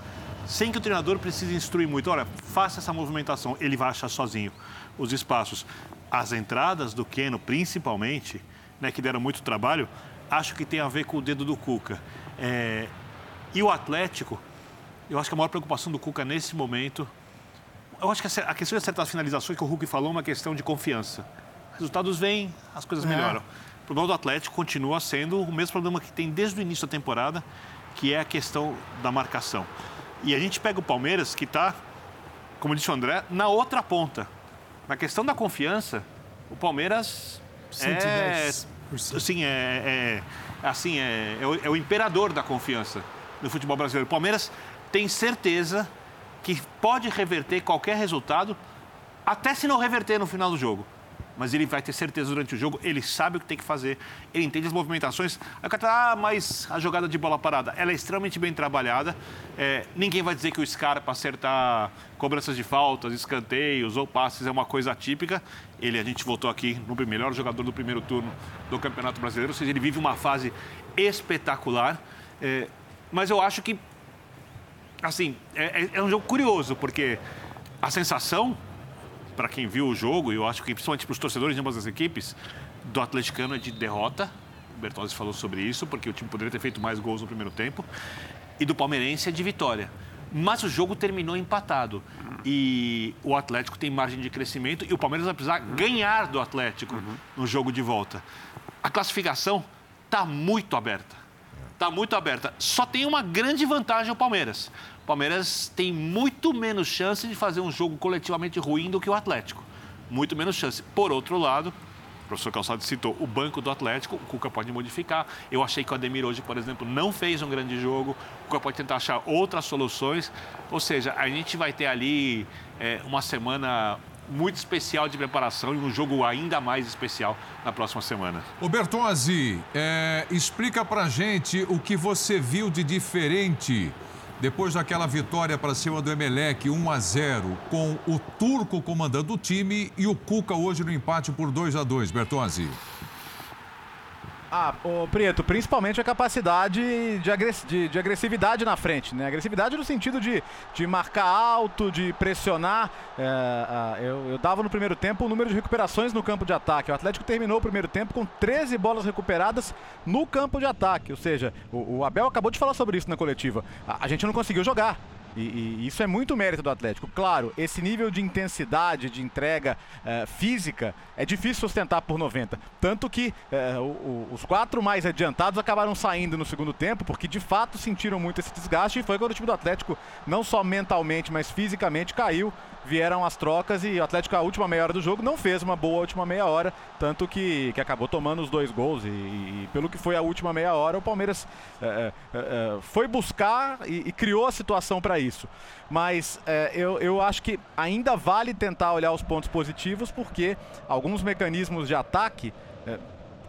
sem que o treinador precise instruir muito. Olha, faça essa movimentação, ele vai achar sozinho os espaços. As entradas do Keno, principalmente, né, que deram muito trabalho, acho que tem a ver com o dedo do Cuca. É... E o Atlético, eu acho que a maior preocupação do Cuca nesse momento. Eu acho que a questão de certas finalizações que o Hulk falou é uma questão de confiança resultados vêm, as coisas é. melhoram. O problema do Atlético continua sendo o mesmo problema que tem desde o início da temporada, que é a questão da marcação. E a gente pega o Palmeiras, que está, como disse o André, na outra ponta. Na questão da confiança, o Palmeiras 110%. é, assim, é, é, assim, é, é, o, é o imperador da confiança no futebol brasileiro. O Palmeiras tem certeza que pode reverter qualquer resultado, até se não reverter no final do jogo mas ele vai ter certeza durante o jogo, ele sabe o que tem que fazer, ele entende as movimentações. Aí cara tá, ah, mas a jogada de bola parada, ela é extremamente bem trabalhada. É, ninguém vai dizer que o Scarpa acertar cobranças de faltas, escanteios ou passes é uma coisa atípica. Ele, a gente votou aqui no melhor jogador do primeiro turno do Campeonato Brasileiro, ou seja, ele vive uma fase espetacular. É, mas eu acho que, assim, é, é, é um jogo curioso, porque a sensação para quem viu o jogo, e eu acho que principalmente para os torcedores de ambas as equipes, do atleticano é de derrota, Bertozzi falou sobre isso, porque o time poderia ter feito mais gols no primeiro tempo. E do palmeirense é de vitória. Mas o jogo terminou empatado. E o Atlético tem margem de crescimento e o Palmeiras vai precisar ganhar do Atlético no jogo de volta. A classificação está muito aberta. Está muito aberta. Só tem uma grande vantagem o Palmeiras. O Palmeiras tem muito menos chance de fazer um jogo coletivamente ruim do que o Atlético. Muito menos chance. Por outro lado, o professor Calçado citou o banco do Atlético, o Cuca pode modificar. Eu achei que o Ademir hoje, por exemplo, não fez um grande jogo. O Cuca pode tentar achar outras soluções. Ou seja, a gente vai ter ali é, uma semana muito especial de preparação e um jogo ainda mais especial na próxima semana. O Bertozzi, é, explica pra gente o que você viu de diferente depois daquela vitória para cima do Emelec 1 a 0, com o Turco comandando o time e o Cuca hoje no empate por 2 a 2, Bertozzi. Ah, ô, Prieto, principalmente a capacidade de, agress de, de, agressividade na frente, né? Agressividade no sentido de, de marcar alto, de pressionar. É, eu, eu dava no primeiro tempo o número de recuperações no campo de ataque. O Atlético terminou o primeiro tempo com 13 bolas recuperadas no campo de ataque. Ou seja, o, o Abel acabou de falar sobre isso na coletiva. a, a gente não conseguiu jogar. E, e, isso é muito mérito do Atlético. Claro, esse nível de intensidade, de entrega uh, física é difícil sustentar por 90. Tanto que uh, o, o, os quatro mais adiantados acabaram saindo no segundo tempo, porque de fato sentiram muito esse desgaste. E foi quando o time do Atlético, não só mentalmente, mas fisicamente, caiu. Vieram as trocas e o Atlético, a última meia hora do jogo, não fez uma boa última meia hora. Tanto que, que acabou tomando os dois gols. E, e pelo que foi a última meia hora, o Palmeiras uh, foi buscar e, e criou a situação para isso. Mas é, eu, eu acho que ainda vale tentar olhar os pontos positivos, porque alguns mecanismos de ataque. É,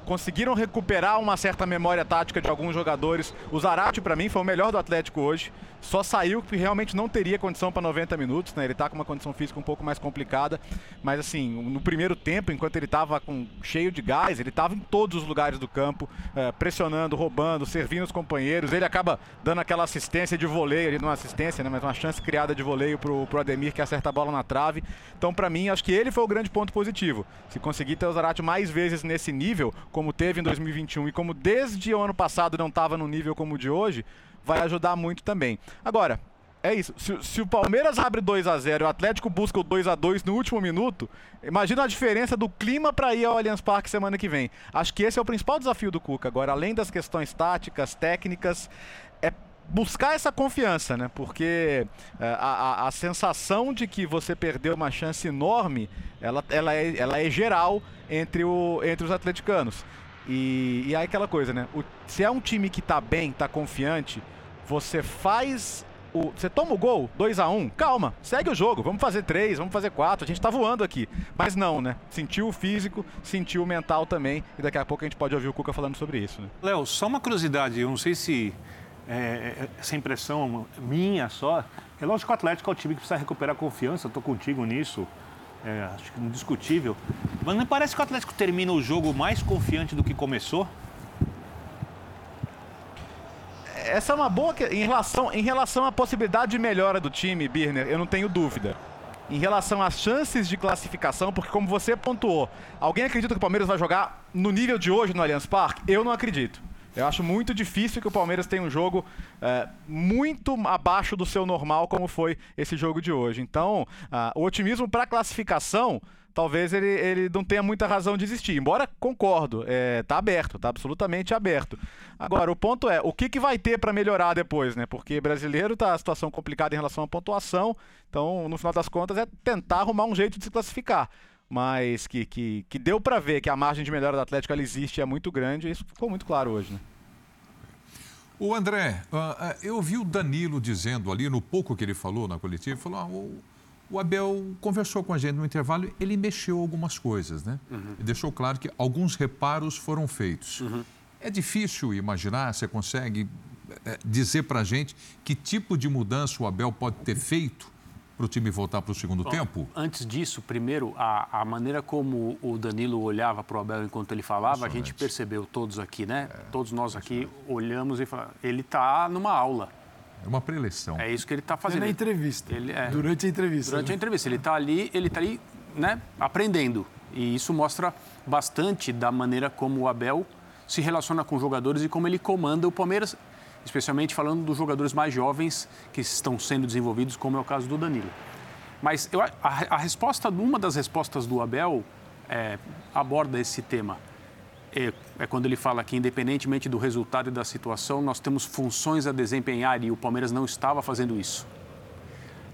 conseguiram recuperar uma certa memória tática de alguns jogadores. O Zarate, para mim, foi o melhor do Atlético hoje só saiu que realmente não teria condição para 90 minutos, né? Ele está com uma condição física um pouco mais complicada, mas assim, no primeiro tempo, enquanto ele estava cheio de gás, ele estava em todos os lugares do campo, é, pressionando, roubando, servindo os companheiros. Ele acaba dando aquela assistência de voleio, não assistência, né? Mas uma chance criada de voleio pro, pro Ademir que acerta a bola na trave. Então, para mim, acho que ele foi o grande ponto positivo. Se conseguir ter o Zarate mais vezes nesse nível, como teve em 2021 e como desde o ano passado não estava no nível como o de hoje, vai ajudar muito também. Agora, é isso. Se, se, o Palmeiras abre 2 a 0 e o Atlético busca o 2 a 2 no último minuto, imagina a diferença do clima para ir ao Allianz Parque semana que vem. Acho que esse é o principal desafio do Cuca. Agora, além das questões táticas, técnicas, é buscar essa confiança, né? Porque é, a, a, a, sensação de que você perdeu uma chance enorme, ela, ela, é, ela é geral entre, o, entre os atleticanos. E, e aí aquela coisa, né? O, se é um time que tá bem, tá confiante, você faz o, você toma o gol, 2 a 1 um, calma, segue o jogo, vamos fazer 3, vamos fazer 4, a gente tá voando aqui. Mas não, né? Sentiu o físico, sentiu o mental também, e daqui a pouco a gente pode ouvir o Cuca falando sobre isso. Né? Léo, só uma curiosidade, eu não sei se é, essa impressão minha só, é lógico que o Atlético é o time que precisa recuperar a confiança, tô contigo nisso, é, acho que indiscutível. Mas não parece que o Atlético termina o jogo mais confiante do que começou? essa é uma boa. Em relação, em relação à possibilidade de melhora do time, Birner, eu não tenho dúvida. Em relação às chances de classificação, porque como você pontuou, alguém acredita que o Palmeiras vai jogar no nível de hoje no Allianz Parque? Eu não acredito. Eu acho muito difícil que o Palmeiras tenha um jogo é, muito abaixo do seu normal, como foi esse jogo de hoje. Então, uh, o otimismo para classificação talvez ele, ele não tenha muita razão de existir. Embora concordo, é, tá aberto, tá absolutamente aberto. Agora, o ponto é, o que, que vai ter para melhorar depois, né? Porque brasileiro tá a situação complicada em relação à pontuação, então, no final das contas, é tentar arrumar um jeito de se classificar. Mas que, que, que deu para ver que a margem de melhora do Atlético ela existe é muito grande, e isso ficou muito claro hoje, né? O André, uh, eu vi o Danilo dizendo ali, no pouco que ele falou na coletiva, falou: ah, o o Abel conversou com a gente no intervalo, ele mexeu algumas coisas, né? Uhum. E deixou claro que alguns reparos foram feitos. Uhum. É difícil imaginar, você consegue é, dizer para a gente que tipo de mudança o Abel pode ter feito para o time voltar para o segundo Bom, tempo? Antes disso, primeiro, a, a maneira como o Danilo olhava para o Abel enquanto ele falava, a gente percebeu todos aqui, né? É, todos nós aqui olhamos e falamos, ele está numa aula. É uma preleção. É isso que ele está fazendo. É na entrevista. Ele, é, durante a entrevista. Durante né? a entrevista. Ele está ali, ele está ali, né, aprendendo. E isso mostra bastante da maneira como o Abel se relaciona com jogadores e como ele comanda o Palmeiras, especialmente falando dos jogadores mais jovens que estão sendo desenvolvidos, como é o caso do Danilo. Mas eu, a, a resposta, uma das respostas do Abel é, aborda esse tema. É, é, quando ele fala que, independentemente do resultado e da situação, nós temos funções a desempenhar e o Palmeiras não estava fazendo isso.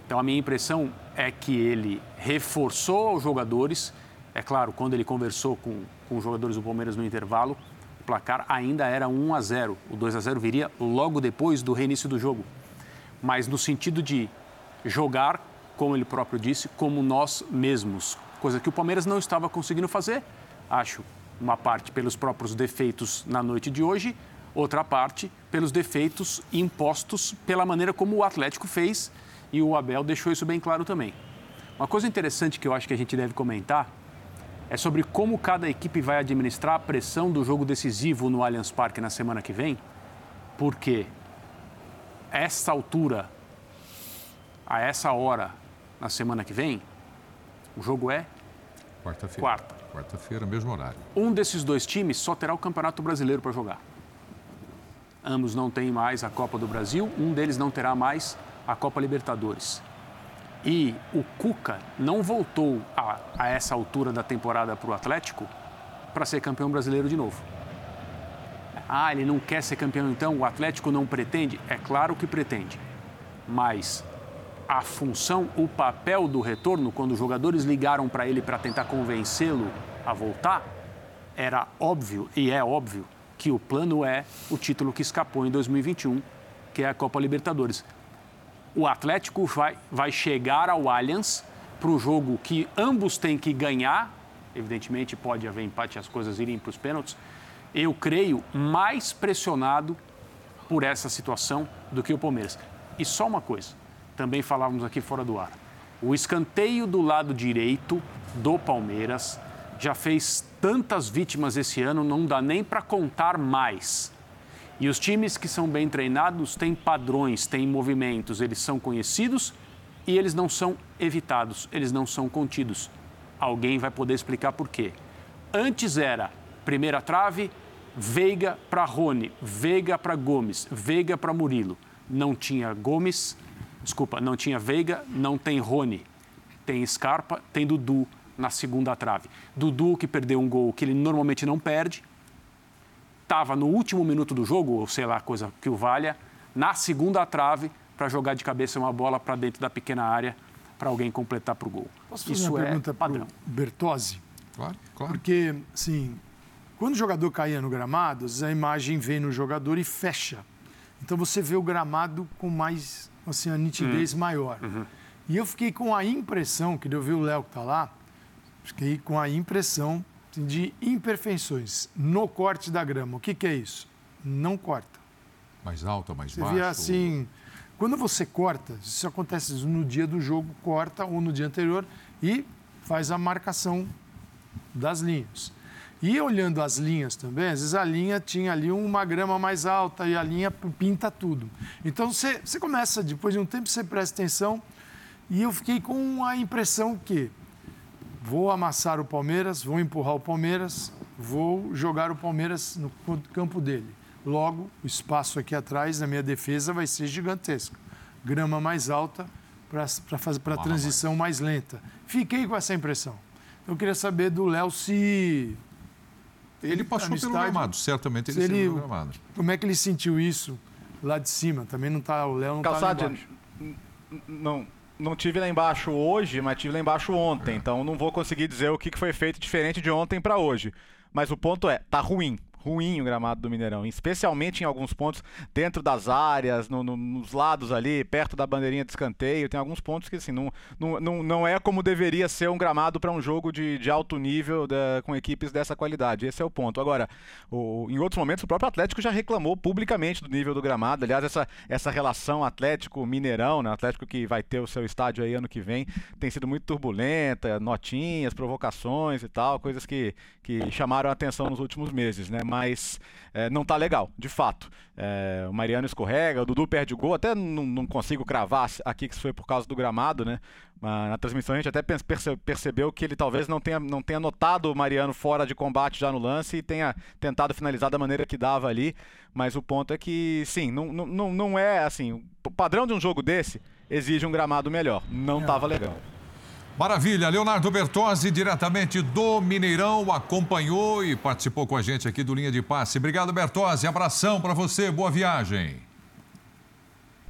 Então, a minha impressão é que ele reforçou os jogadores. É claro, quando ele conversou com, com os jogadores do Palmeiras no intervalo, placar ainda era 1 a 0. O 2 a 0 viria logo depois do reinício do jogo. Mas no sentido de jogar, como ele próprio disse, como nós mesmos, coisa que o Palmeiras não estava conseguindo fazer, acho uma parte pelos próprios defeitos na noite de hoje, outra parte pelos defeitos impostos pela maneira como o Atlético fez e o Abel deixou isso bem claro também. Uma coisa interessante que eu acho que a gente deve comentar é sobre como cada equipe vai administrar a pressão do jogo decisivo no Allianz Parque na semana que vem, porque essa altura, a essa hora, na semana que vem, o jogo é quarta-feira. Quarta. Quarta-feira, mesmo horário. Um desses dois times só terá o Campeonato Brasileiro para jogar. Ambos não têm mais a Copa do Brasil, um deles não terá mais a Copa Libertadores. E o Cuca não voltou a, a essa altura da temporada para o Atlético para ser campeão brasileiro de novo. Ah, ele não quer ser campeão então? O Atlético não pretende? É claro que pretende. Mas a função, o papel do retorno, quando os jogadores ligaram para ele para tentar convencê-lo a voltar, era óbvio e é óbvio que o plano é o título que escapou em 2021, que é a Copa Libertadores. O Atlético vai, vai chegar ao Allianz para o jogo que ambos têm que ganhar. Evidentemente, pode haver empate e as coisas irem para os pênaltis. Eu creio mais pressionado por essa situação do que o Palmeiras. E só uma coisa: também falávamos aqui fora do ar. O escanteio do lado direito do Palmeiras já fez tantas vítimas esse ano, não dá nem para contar mais. E os times que são bem treinados têm padrões, têm movimentos, eles são conhecidos e eles não são evitados, eles não são contidos. Alguém vai poder explicar por quê. Antes era primeira trave, Veiga para Rony, Veiga para Gomes, Veiga para Murilo. Não tinha Gomes, Desculpa, não tinha Veiga, não tem Rony. Tem Scarpa, tem Dudu na segunda trave. Dudu que perdeu um gol que ele normalmente não perde. Estava no último minuto do jogo, ou sei lá, coisa que o valha, na segunda trave para jogar de cabeça uma bola para dentro da pequena área para alguém completar para o gol. Posso fazer Isso uma é pergunta padrão. Bertozzi? Claro, claro. Porque, assim, quando o jogador caía no gramado, a imagem vem no jogador e fecha. Então você vê o gramado com mais assim, a nitidez uhum. maior. Uhum. E eu fiquei com a impressão, que eu vi o Léo que está lá, fiquei com a impressão de imperfeições no corte da grama. O que, que é isso? Não corta. Mais alta, mais você baixa? Via assim, quando você corta, isso acontece no dia do jogo, corta ou no dia anterior e faz a marcação das linhas. E olhando as linhas também, às vezes a linha tinha ali uma grama mais alta e a linha pinta tudo. Então você, você começa, depois de um tempo, você presta atenção. E eu fiquei com a impressão que vou amassar o Palmeiras, vou empurrar o Palmeiras, vou jogar o Palmeiras no campo dele. Logo, o espaço aqui atrás, na minha defesa, vai ser gigantesco. Grama mais alta para fazer para a transição mais lenta. Fiquei com essa impressão. Eu queria saber do Léo se ele passou pelo gramado, certamente ele, ele pelo gramado. Como é que ele sentiu isso lá de cima? Também não está, o Léo não está lá embaixo. Não, não tive lá embaixo hoje, mas tive lá embaixo ontem. Então não vou conseguir dizer o que foi feito diferente de ontem para hoje. Mas o ponto é, tá ruim ruim o gramado do Mineirão, especialmente em alguns pontos dentro das áreas, no, no, nos lados ali, perto da bandeirinha de escanteio. Tem alguns pontos que assim, não, não, não, é como deveria ser um gramado para um jogo de, de alto nível da, com equipes dessa qualidade. Esse é o ponto. Agora, o, em outros momentos, o próprio Atlético já reclamou publicamente do nível do gramado. Aliás, essa, essa relação Atlético-Mineirão, né? Atlético que vai ter o seu estádio aí ano que vem, tem sido muito turbulenta, notinhas, provocações e tal, coisas que, que chamaram a atenção nos últimos meses, né? Mas é, não tá legal, de fato. É, o Mariano escorrega, o Dudu perde o gol, até não, não consigo cravar aqui que isso foi por causa do gramado, né? Na transmissão a gente até perce percebeu que ele talvez não tenha, não tenha notado o Mariano fora de combate já no lance e tenha tentado finalizar da maneira que dava ali. Mas o ponto é que, sim, não, não, não é assim. O padrão de um jogo desse exige um gramado melhor. Não estava legal. Maravilha, Leonardo Bertozzi, diretamente do Mineirão, acompanhou e participou com a gente aqui do Linha de Passe. Obrigado, Bertozzi. Abração para você, boa viagem.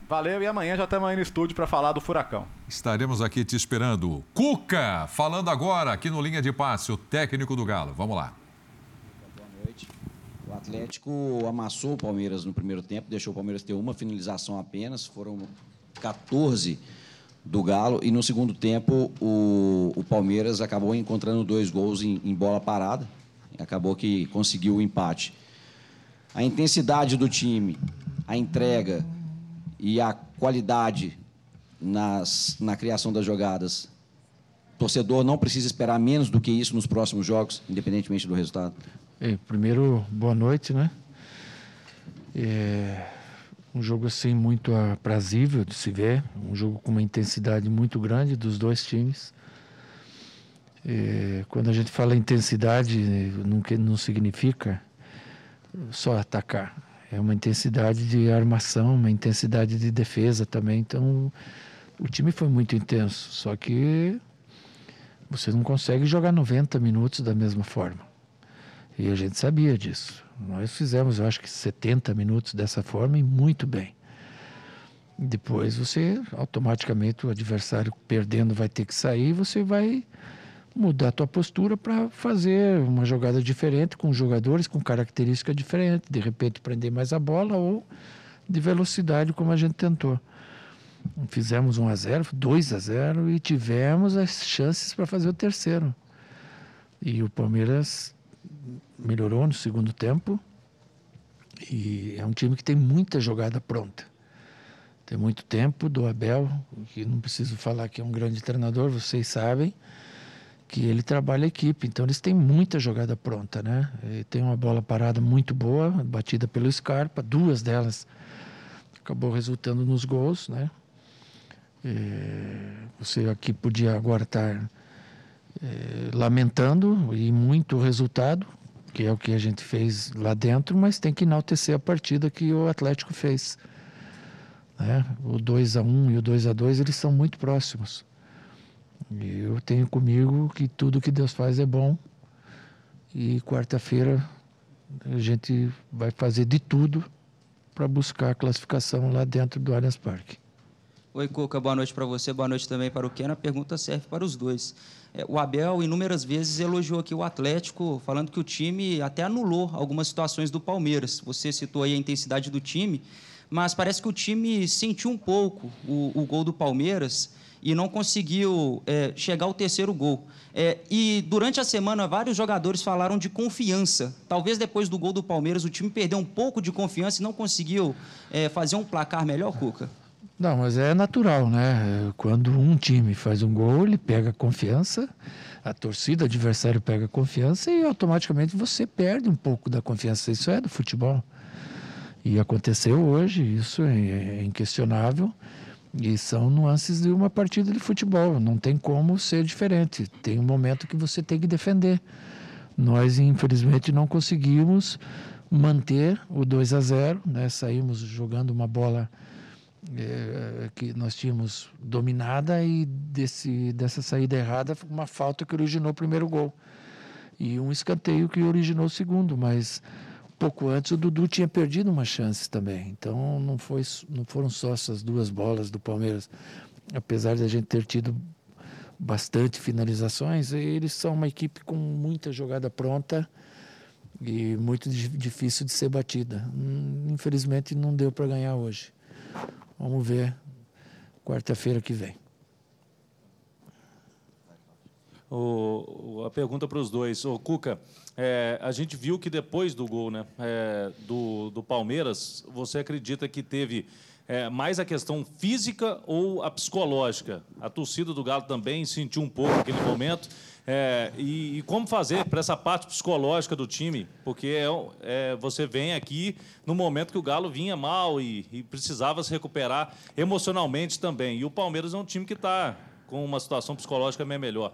Valeu e amanhã já estamos aí no estúdio para falar do Furacão. Estaremos aqui te esperando. Cuca, falando agora aqui no Linha de Passe, o técnico do Galo. Vamos lá. Boa noite. O Atlético amassou o Palmeiras no primeiro tempo, deixou o Palmeiras ter uma finalização apenas, foram 14 do Galo. E no segundo tempo, o, o Palmeiras acabou encontrando dois gols em, em bola parada. Acabou que conseguiu o empate. A intensidade do time, a entrega e a qualidade nas, na criação das jogadas. Torcedor não precisa esperar menos do que isso nos próximos jogos, independentemente do resultado. Primeiro, boa noite, né? É um jogo assim muito aprazível de se ver, um jogo com uma intensidade muito grande dos dois times. É, quando a gente fala intensidade, não, não significa só atacar. É uma intensidade de armação, uma intensidade de defesa também. Então, o time foi muito intenso. Só que você não consegue jogar 90 minutos da mesma forma. E a gente sabia disso. Nós fizemos, eu acho que 70 minutos dessa forma e muito bem. Depois você, automaticamente, o adversário perdendo vai ter que sair, você vai mudar a tua postura para fazer uma jogada diferente com jogadores com características diferentes, de repente prender mais a bola ou de velocidade como a gente tentou. Fizemos 1 a 0, 2 a 0 e tivemos as chances para fazer o terceiro. E o Palmeiras melhorou no segundo tempo e é um time que tem muita jogada pronta. Tem muito tempo do Abel, que não preciso falar que é um grande treinador, vocês sabem que ele trabalha a equipe, então eles têm muita jogada pronta, né? E tem uma bola parada muito boa, batida pelo Scarpa, duas delas acabou resultando nos gols, né? você aqui podia agora estar é, lamentando e muito o resultado, que é o que a gente fez lá dentro, mas tem que enaltecer a partida que o Atlético fez. Né? O 2 a 1 e o 2 a 2 eles são muito próximos. E eu tenho comigo que tudo que Deus faz é bom. E quarta-feira a gente vai fazer de tudo para buscar a classificação lá dentro do Allianz Parque. Oi, Cuca, boa noite para você, boa noite também para o Ken. A pergunta serve para os dois. É, o Abel, inúmeras vezes, elogiou aqui o Atlético, falando que o time até anulou algumas situações do Palmeiras. Você citou aí a intensidade do time, mas parece que o time sentiu um pouco o, o gol do Palmeiras e não conseguiu é, chegar ao terceiro gol. É, e durante a semana, vários jogadores falaram de confiança. Talvez depois do gol do Palmeiras, o time perdeu um pouco de confiança e não conseguiu é, fazer um placar melhor, Cuca? Não, mas é natural, né? Quando um time faz um gol, ele pega confiança, a torcida adversário pega confiança e automaticamente você perde um pouco da confiança. Isso é do futebol. E aconteceu hoje, isso é, é inquestionável. E são nuances de uma partida de futebol. Não tem como ser diferente. Tem um momento que você tem que defender. Nós, infelizmente, não conseguimos manter o 2 a 0, né? Saímos jogando uma bola é, que nós tínhamos dominada e desse, dessa saída errada uma falta que originou o primeiro gol e um escanteio que originou o segundo, mas pouco antes o Dudu tinha perdido uma chance também. Então não foi não foram só essas duas bolas do Palmeiras, apesar de a gente ter tido bastante finalizações, eles são uma equipe com muita jogada pronta e muito difícil de ser batida. Hum, infelizmente não deu para ganhar hoje. Vamos ver quarta-feira que vem. O, a pergunta para os dois. O Cuca, é, a gente viu que depois do gol né, é, do, do Palmeiras, você acredita que teve é, mais a questão física ou a psicológica? A torcida do Galo também sentiu um pouco aquele momento. É, e, e, como fazer para essa parte psicológica do time? Porque é, é, você vem aqui no momento que o Galo vinha mal e, e, precisava se recuperar emocionalmente também. E o Palmeiras é um time que está com uma situação psicológica bem melhor.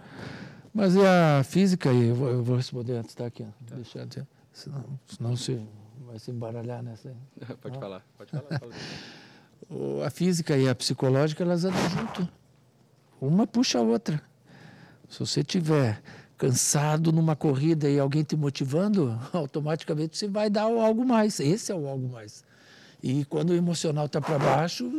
Mas e a física aí? Eu vou, eu vou responder antes, tá aqui. Deixa, senão, senão se vai se embaralhar nessa aí. Pode ah. falar, pode falar. a física e a psicológica, elas andam junto. Uma puxa a outra. Se você tiver cansado numa corrida e alguém te motivando, automaticamente você vai dar algo mais. Esse é o algo mais. E quando o emocional está para baixo,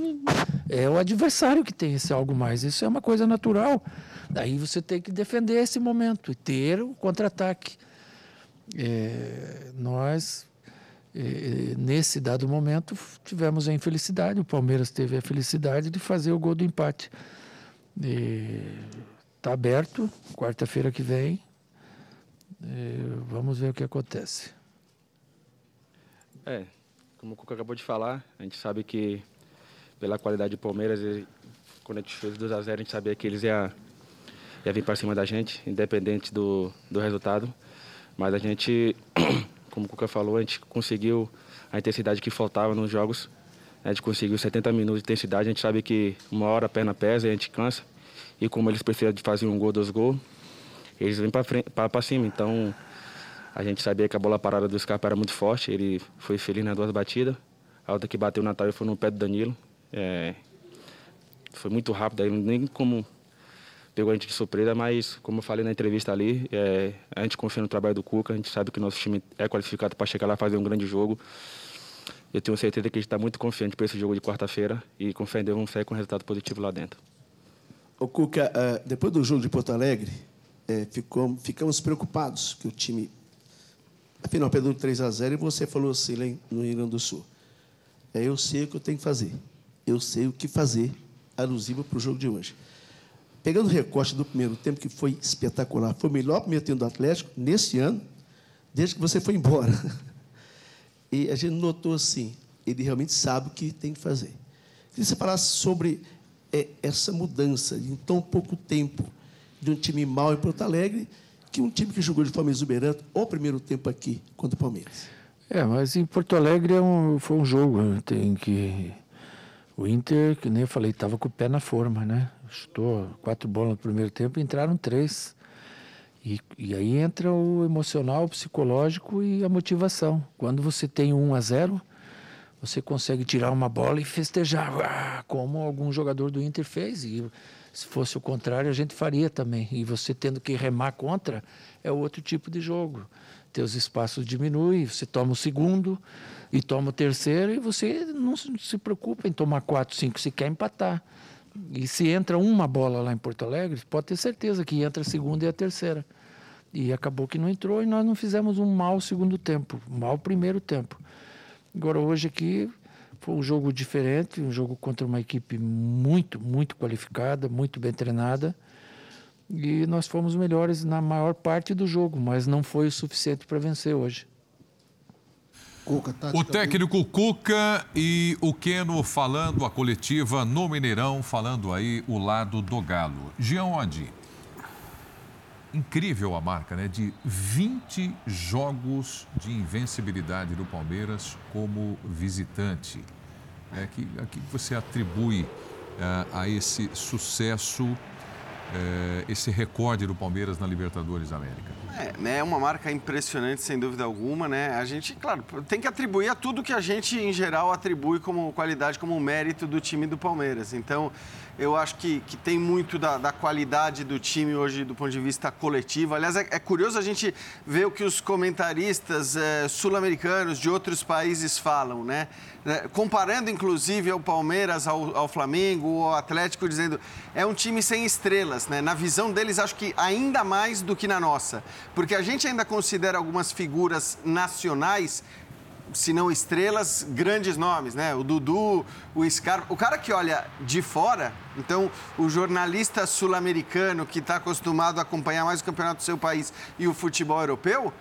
é o adversário que tem esse algo mais. Isso é uma coisa natural. Daí você tem que defender esse momento e ter o contra-ataque. É, nós, é, nesse dado momento, tivemos a infelicidade, o Palmeiras teve a felicidade de fazer o gol do empate. Está aberto, quarta-feira que vem. É, vamos ver o que acontece. É, como o Cuca acabou de falar, a gente sabe que pela qualidade do Palmeiras, quando a gente fez 2 a 0 a gente sabia que eles iam, ia vir para cima da gente, independente do, do resultado. Mas a gente, como o Cuca falou, a gente conseguiu a intensidade que faltava nos jogos. A gente conseguiu 70 minutos de intensidade. A gente sabe que uma hora a perna pesa a gente cansa. E como eles precisam de fazer um gol, dois gols, eles vêm para cima. Então a gente sabia que a bola parada do Scarpa era muito forte, ele foi feliz nas duas batidas. A outra que bateu na trave foi no pé do Danilo. É, foi muito rápido, aí nem como pegou a gente de surpresa, mas como eu falei na entrevista ali, é, a gente confia no trabalho do Cuca, a gente sabe que o nosso time é qualificado para chegar lá e fazer um grande jogo. Eu tenho certeza que a gente está muito confiante para esse jogo de quarta-feira e com em Deus vamos sair com um resultado positivo lá dentro. O Cuca, uh, depois do jogo de Porto Alegre, é, ficou, ficamos preocupados que o time Afinal, perdeu 3 a 0 e você falou assim no Rio Grande do Sul. É, eu sei o que eu tenho que fazer. Eu sei o que fazer, alusivo para o jogo de hoje. Pegando o recorte do primeiro tempo, que foi espetacular, foi o melhor primeiro tempo do Atlético nesse ano, desde que você foi embora. E a gente notou assim, ele realmente sabe o que tem que fazer. Queria que você falasse sobre é, essa mudança em tão pouco tempo de um time mal em Porto Alegre que um time que jogou de forma exuberante o primeiro tempo aqui contra o Palmeiras. É, mas em Porto Alegre é um, foi um jogo. Né? Tem que. O Inter, que nem eu falei, estava com o pé na forma, né? Chutou quatro bolas no primeiro tempo entraram três. E, e aí entra o emocional, o psicológico e a motivação. Quando você tem um a zero, você consegue tirar uma bola e festejar, ah, como algum jogador do Inter fez. E se fosse o contrário, a gente faria também. E você tendo que remar contra, é outro tipo de jogo. Teus espaços diminuem, você toma o segundo e toma o terceiro e você não se preocupa em tomar quatro, cinco, se quer empatar. E se entra uma bola lá em Porto Alegre, pode ter certeza que entra a segunda e a terceira. E acabou que não entrou e nós não fizemos um mau segundo tempo, um mau primeiro tempo. Agora hoje aqui foi um jogo diferente, um jogo contra uma equipe muito, muito qualificada, muito bem treinada. E nós fomos melhores na maior parte do jogo, mas não foi o suficiente para vencer hoje. Cuca, o técnico Cuca e o Queno falando a coletiva no Mineirão, falando aí o lado do Galo. Jean Oddi, incrível a marca, né? De 20 jogos de invencibilidade do Palmeiras como visitante. É, que, a que você atribui é, a esse sucesso, é, esse recorde do Palmeiras na Libertadores América? É, né, uma marca impressionante, sem dúvida alguma, né? A gente, claro, tem que atribuir a tudo que a gente, em geral, atribui como qualidade, como mérito do time do Palmeiras. Então, eu acho que, que tem muito da, da, qualidade do time hoje do ponto de vista coletivo. Aliás, é, é curioso a gente ver o que os comentaristas é, sul-americanos de outros países falam, né? É, comparando, inclusive, ao Palmeiras, ao, ao Flamengo, ao Atlético, dizendo é um time sem estrelas, né? Na visão deles, acho que ainda mais do que na nossa. Porque a gente ainda considera algumas figuras nacionais se não estrelas, grandes nomes, né? O Dudu, o Scarpa. O cara que olha de fora, então o jornalista sul-americano que está acostumado a acompanhar mais o campeonato do seu país e o futebol europeu,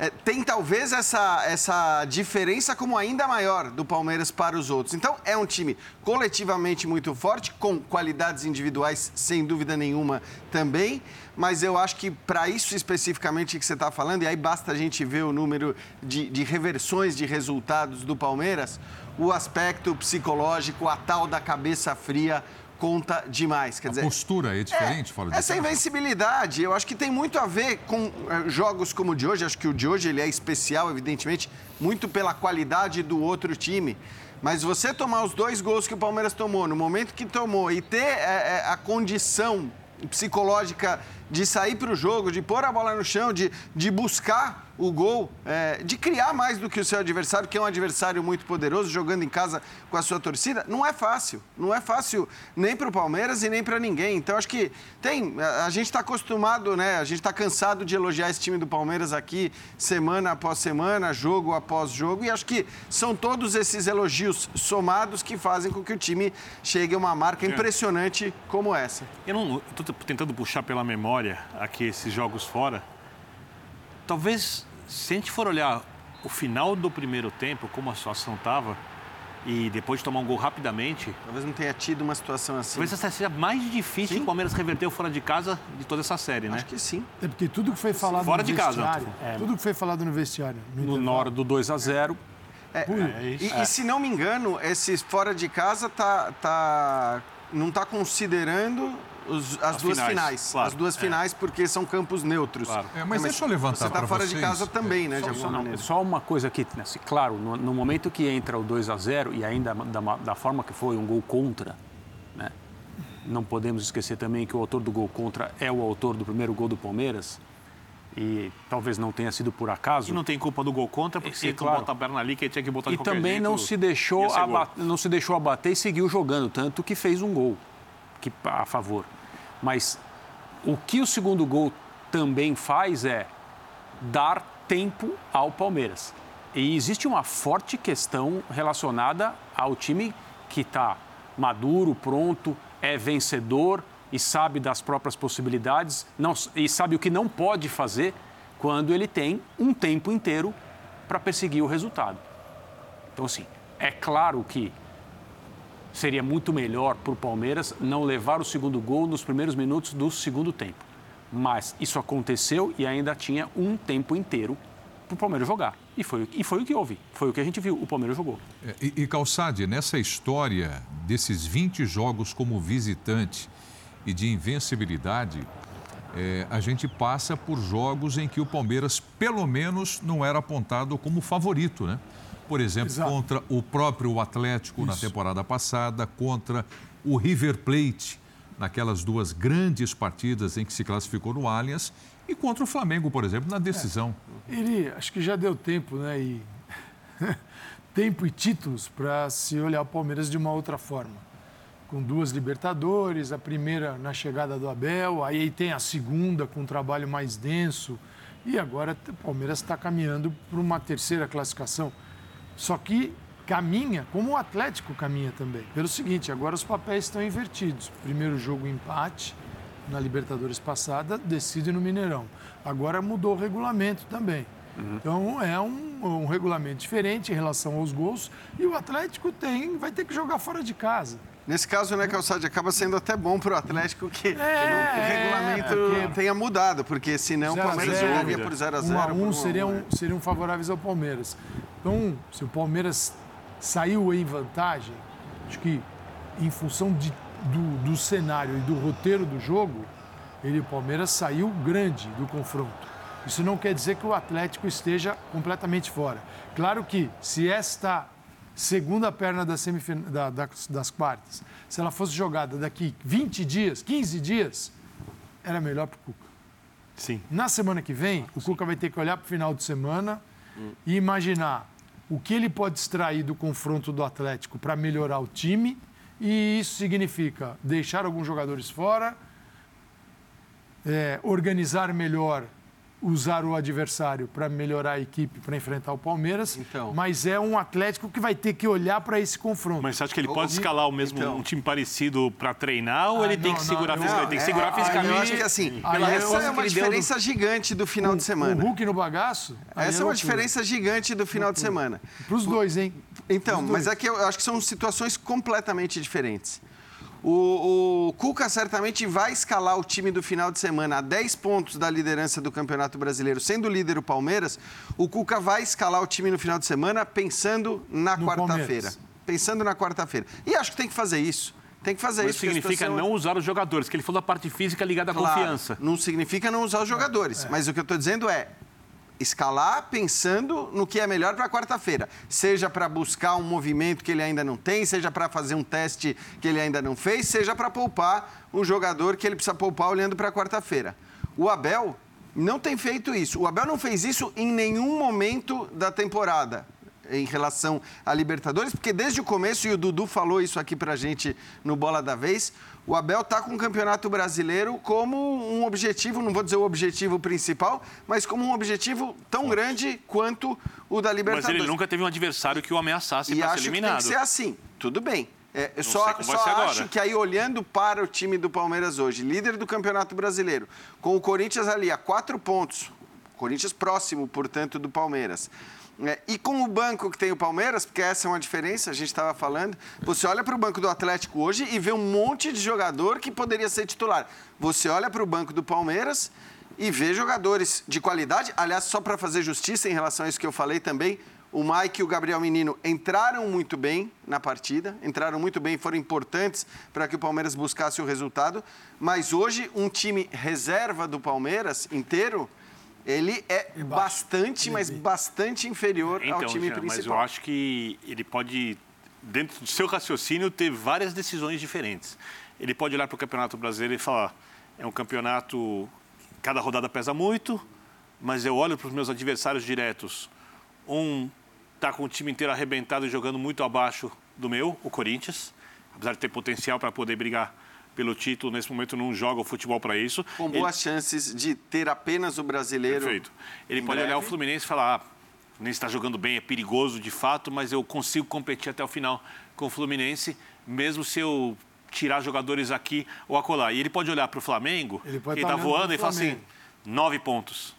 é, tem talvez essa, essa diferença como ainda maior do Palmeiras para os outros. Então, é um time coletivamente muito forte, com qualidades individuais, sem dúvida nenhuma, também. Mas eu acho que para isso especificamente que você está falando, e aí basta a gente ver o número de, de reversões de resultados do Palmeiras, o aspecto psicológico, a tal da cabeça fria, conta demais. Quer a dizer, postura é diferente é, fora de Essa invencibilidade, eu acho que tem muito a ver com eh, jogos como o de hoje. Acho que o de hoje ele é especial, evidentemente, muito pela qualidade do outro time. Mas você tomar os dois gols que o Palmeiras tomou, no momento que tomou, e ter eh, a condição psicológica de sair para o jogo, de pôr a bola no chão, de, de buscar o gol, é, de criar mais do que o seu adversário, que é um adversário muito poderoso, jogando em casa com a sua torcida, não é fácil. Não é fácil nem para o Palmeiras e nem para ninguém. Então, acho que tem. A, a gente está acostumado, né? A gente está cansado de elogiar esse time do Palmeiras aqui, semana após semana, jogo após jogo. E acho que são todos esses elogios somados que fazem com que o time chegue a uma marca impressionante como essa. Eu não estou tentando puxar pela memória aqui esses jogos fora. Talvez se a gente for olhar o final do primeiro tempo, como a situação estava, e depois de tomar um gol rapidamente. Talvez não tenha tido uma situação assim. Talvez essa seja mais difícil que o Palmeiras reverteu fora de casa de toda essa série, né? Acho que sim. É porque tudo que foi falado Fora no de casa, vestiário, é. tudo que foi falado no vestiário, no No, hora do 2 a 0 É, Ui. e, e se não me engano, esse fora de casa tá, tá, não está considerando os- as, As duas finais, finais. claro. As duas finais, porque são campos neutros. É, mas deixa eu levantar Você está fora de vocês. casa também, né, de Só, alguma só, não, maneira. só uma coisa aqui, né, se- claro, no, no momento que entra o 2 a 0 e ainda da, da forma que foi um gol contra, né, não podemos esquecer também que o autor do gol contra é o autor do primeiro gol do Palmeiras e talvez não tenha sido por acaso. E não tem culpa do gol contra, porque ele claro. bota a perna ali, que ele tinha que botar de E também jeito, não se deixou ser gol. aba- não se deixou abater e seguiu jogando, tanto que fez um gol que, a favor. Mas o que o segundo gol também faz é dar tempo ao Palmeiras. E existe uma forte questão relacionada ao time que está maduro, pronto, é vencedor e sabe das próprias possibilidades não, e sabe o que não pode fazer quando ele tem um tempo inteiro para perseguir o resultado. Então, assim, é claro que seria muito melhor para o Palmeiras não levar o segundo gol nos primeiros minutos do segundo tempo. Mas isso aconteceu e ainda tinha um tempo inteiro para o Palmeiras jogar. E foi, e foi o que houve. Foi o que a gente viu. O Palmeiras jogou. É, E, e Calçade, nessa história desses 20 jogos como visitante e de invencibilidade, é, a gente passa por jogos em que o Palmeiras, pelo menos, não era apontado como favorito, né? Por exemplo, Exato. contra o próprio Atlético na Isso. temporada passada, contra o River Plate naquelas duas grandes partidas em que se classificou no Allianz e contra o Flamengo, por exemplo, na decisão. Ele, acho que já deu tempo, né? E tempo e títulos para se olhar o Palmeiras de uma outra forma. Com duas Libertadores, a primeira na chegada do Abel, aí tem a segunda com um trabalho mais denso. E agora o Palmeiras está caminhando para uma terceira classificação. Só que caminha, como o Atlético caminha também. Pelo seguinte, agora os papéis estão invertidos. Primeiro jogo empate na Libertadores passada, decide no Mineirão. Agora mudou o regulamento também. Então é um, um regulamento diferente em relação aos gols e o Atlético tem, vai ter que jogar fora de casa. Nesse caso, né, Calçade, acaba sendo até bom para o Atlético que É, o regulamento é, tenha mudado, porque senão o Zero Palmeiras zero, jogaria por 0 a 0 Um a por um a seriam, né? seriam favoráveis ao Palmeiras. Então, se o Palmeiras saiu em vantagem, acho que em função de, do, do cenário e do roteiro do jogo, ele, o Palmeiras saiu grande do confronto. Isso não quer dizer que o Atlético esteja completamente fora. Claro que se esta segunda perna da semifin- da- das, das quartas, se ela fosse jogada daqui 20 dias, 15 dias, era melhor para o Cuca. Sim. Na semana que vem, o Cuca vai ter que olhar para o final de semana e imaginar o que ele pode extrair do confronto do Atlético para melhorar o time. E isso significa deixar alguns jogadores fora, é, organizar melhor usar o adversário para melhorar a equipe para enfrentar o Palmeiras, Então. mas é um Atlético que vai ter que olhar para esse confronto. Mas você acha que ele pode escalar o mesmo Então. um time parecido para treinar ou Ah, ele tem não, que não, segurar não, fisicamente? Tem que segurar É, fisicamente. Eu acho que assim, Aí pela essa é uma diferença gigante do final de semana. O Hulk no bagaço? Essa é uma loucura. diferença gigante do final de semana. Para os dois, hein? Então, Os mas dois. é que eu acho que são situações completamente diferentes. O, o Cuca certamente vai escalar o time do final de semana a 10 pontos da liderança do Campeonato Brasileiro, sendo líder o Palmeiras. O Cuca vai escalar o time no final de semana pensando na quarta-feira. Pensando na quarta-feira. E acho que tem que fazer isso. Tem que fazer Mas isso. significa situação é- não usar os jogadores, que ele falou da parte física ligada à Claro, confiança. Não significa não usar os jogadores. Mas o que eu estou dizendo é escalar pensando no que é melhor para quarta-feira. Seja para buscar um movimento que ele ainda não tem, seja para fazer um teste que ele ainda não fez, seja para poupar um jogador que ele precisa poupar olhando para quarta-feira. O Abel não tem feito isso. O Abel não fez isso em nenhum momento da temporada em relação à Libertadores, porque desde o começo, e o Dudu falou isso aqui pra gente no Bola da Vez, o Abel tá com o Campeonato Brasileiro como um objetivo, não vou dizer o objetivo principal, mas como um objetivo tão grande quanto o da Mas Libertadores. ele nunca teve um adversário que o ameaçasse E para ser acho que tem eliminado. que ser assim. Tudo bem. É, eu só só acho agora. que aí, olhando para o time do Palmeiras hoje, líder do Campeonato Brasileiro, com o Corinthians ali a quatro pontos, Corinthians próximo, portanto, do Palmeiras. É, e com o banco que tem o Palmeiras, porque essa é uma diferença, a gente estava falando, você olha para o banco do Atlético hoje e vê um monte de jogador que poderia ser titular. Você olha para o banco do Palmeiras e vê jogadores de qualidade. Aliás, só para fazer justiça em relação a isso que eu falei também, o Mike e o Gabriel Menino entraram muito bem na partida, entraram muito bem, foram importantes para que o Palmeiras buscasse o resultado. Mas hoje, um time reserva do Palmeiras inteiro, ele é bastante, mas bastante inferior ao time Jean, principal. Mas eu acho que ele pode, dentro do seu raciocínio, ter várias decisões diferentes. Ele pode olhar para o Campeonato Brasileiro e falar: é um campeonato, cada rodada pesa muito, mas eu olho para os meus adversários diretos. Um está com o time inteiro arrebentado e jogando muito abaixo do meu, o Corinthians, apesar de ter potencial para poder brigar pelo título, nesse momento não joga o futebol para isso. Com Ele- boas chances de ter apenas o brasileiro. Perfeito. Ele pode olhar o breve. Fluminense e falar, ah, o Fluminense está jogando bem, é perigoso de fato, mas eu consigo competir até o final com o Fluminense, mesmo se eu tirar jogadores aqui ou acolá. E ele pode olhar para o Flamengo, Ele pode que tá está olhando voando, e falar assim, nove pontos.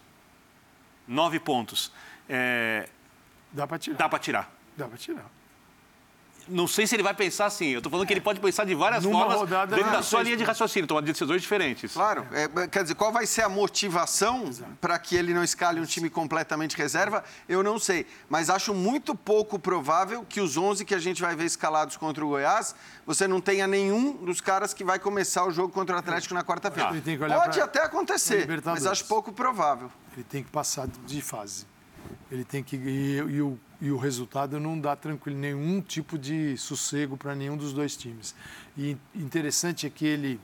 Nove pontos. É, Dá para tirar. dá para tirar. Dá para tirar. Não sei se ele vai pensar assim. Eu estou falando que ele pode pensar de várias Numa formas rodada, dentro não, da sua linha de raciocínio, tomando decisões diferentes. Claro. É, quer dizer, qual vai ser a motivação para que ele não escale um time completamente reserva? Eu não sei. Mas acho muito pouco provável que os 11 que a gente vai ver escalados contra o Goiás, você não tenha nenhum dos caras que vai começar o jogo contra o Atlético na quarta-feira. Olhar Pode pra- até acontecer, mas acho pouco provável. Ele tem que passar de fase. Ele tem que e, e o, e o resultado não dá tranquilo nenhum tipo de sossego para nenhum dos dois times. E interessante é que ele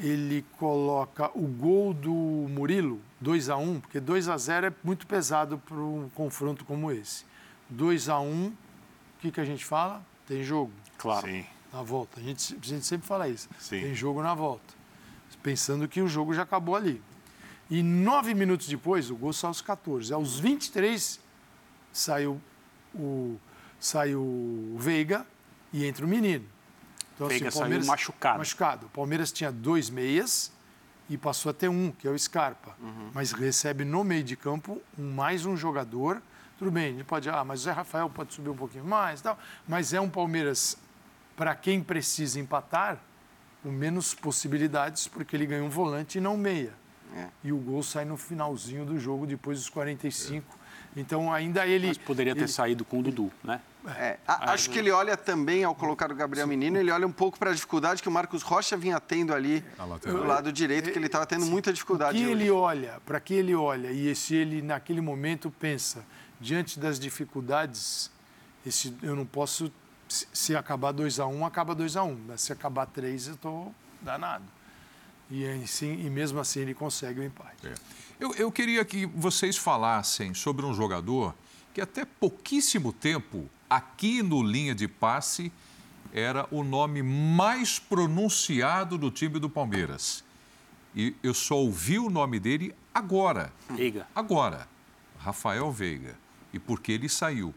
ele coloca o gol do Murilo 2 a 1, porque 2 a 0 é muito pesado para um confronto como esse. 2 a 1, o que que a gente fala? Tem jogo. Claro. Sim. Na volta. A gente, a gente sempre fala isso. Sim. Tem jogo na volta. Pensando que o jogo já acabou ali. E nove minutos depois, o gol saiu aos 14. Aos 23, saiu o, saiu o Veiga e entra o menino. Então, Veiga o saiu machucado. Machucado. O Palmeiras tinha dois meias e passou a ter um, que é o Scarpa. Mas recebe no meio de campo um, mais um jogador. Tudo bem, ele pode, ah, mas o Zé Rafael pode subir um pouquinho mais tal. Mas é um Palmeiras, para quem precisa empatar, com menos possibilidades, porque ele ganha um volante e não meia. É. E o gol sai no finalzinho do jogo, depois dos 45. Então ainda ele. Mas poderia ter ele- saído com o Dudu, né? É, a- acho que ele olha também, ao colocar o Gabriel Menino, ele olha um pouco para a dificuldade que o Marcos Rocha vinha tendo ali do lado direito, que ele estava tendo muita O dificuldade. que ele olha, para que ele olha, e se ele naquele momento pensa, diante das dificuldades, esse, eu não posso, se, se acabar 2 a 1 um, acaba 2 a 1 um, mas se acabar 3 eu estou danado. E, assim, e mesmo assim ele consegue o empate. É. Eu, eu queria que vocês falassem sobre um jogador que até pouquíssimo tempo, aqui no linha de passe, era o nome mais pronunciado do time do Palmeiras. E eu só ouvi o nome dele agora. Veiga. Agora. Rafael Veiga. E por que ele saiu?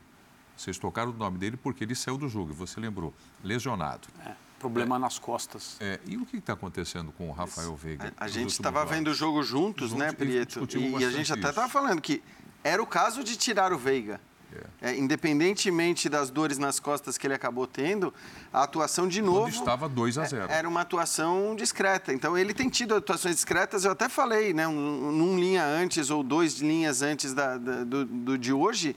Vocês tocaram o nome dele porque ele saiu do jogo, você lembrou. Lesionado. É, problema nas costas. É, e o que está acontecendo com o Rafael Veiga? A nos gente estava vendo o jogo juntos, Juntos, né, e Prieto? E, e a gente até estava falando que era o caso de tirar o Veiga. É, independentemente das dores nas costas que ele acabou tendo, a atuação de novo. Quando estava 2 a 0. É, Era uma atuação discreta. Então ele tem tido atuações discretas, eu até falei, né? Um, num linha antes ou dois linhas antes da, da- do, do de hoje,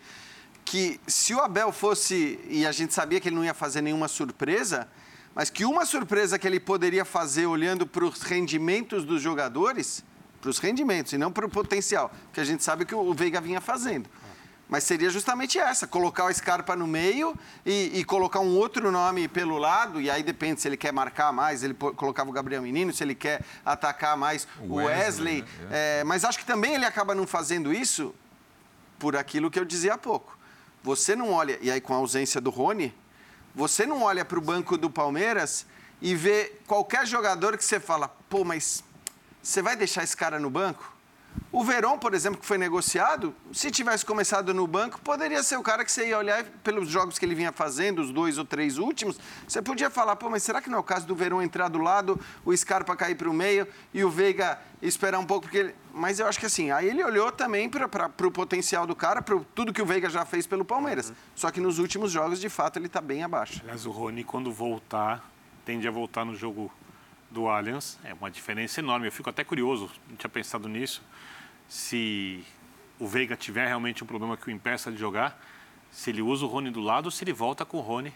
que se o Abel fosse, e a gente sabia que ele não ia fazer nenhuma surpresa, mas que uma surpresa que ele poderia fazer olhando para os rendimentos dos jogadores, para os rendimentos e não para o potencial, que a gente sabe que o Veiga vinha fazendo. Mas seria justamente essa, colocar o Scarpa no meio e, e colocar um outro nome pelo lado, e aí depende se ele quer marcar mais, ele colocava o Gabriel Menino, se ele quer atacar mais o Wesley, Wesley. né? É, mas acho que também ele acaba não fazendo isso por aquilo que eu dizia há pouco. Você não olha, e aí com a ausência do Rony, você não olha para o banco do Palmeiras e vê qualquer jogador que você fala, pô, mas você vai deixar esse cara no banco? O Verón, por exemplo, que foi negociado, se tivesse começado no banco, poderia ser o cara que você ia olhar pelos jogos que ele vinha fazendo, os dois ou três últimos. Você podia falar, pô, mas será que não é o caso do Verón entrar do lado, o Scarpa cair para o meio e o Veiga esperar um pouco? Porque ele... Mas eu acho que assim, aí ele olhou também para o potencial do cara, para tudo que o Veiga já fez pelo Palmeiras. Só que nos últimos jogos, de fato, ele está bem abaixo. Aliás, o Rony, quando voltar, tende a voltar no jogo do Allianz. É uma diferença enorme. Eu fico até curioso, não tinha pensado nisso, se o Veiga tiver realmente um problema que o impeça de jogar, se ele usa o Rony do lado ou se ele volta com o Rony.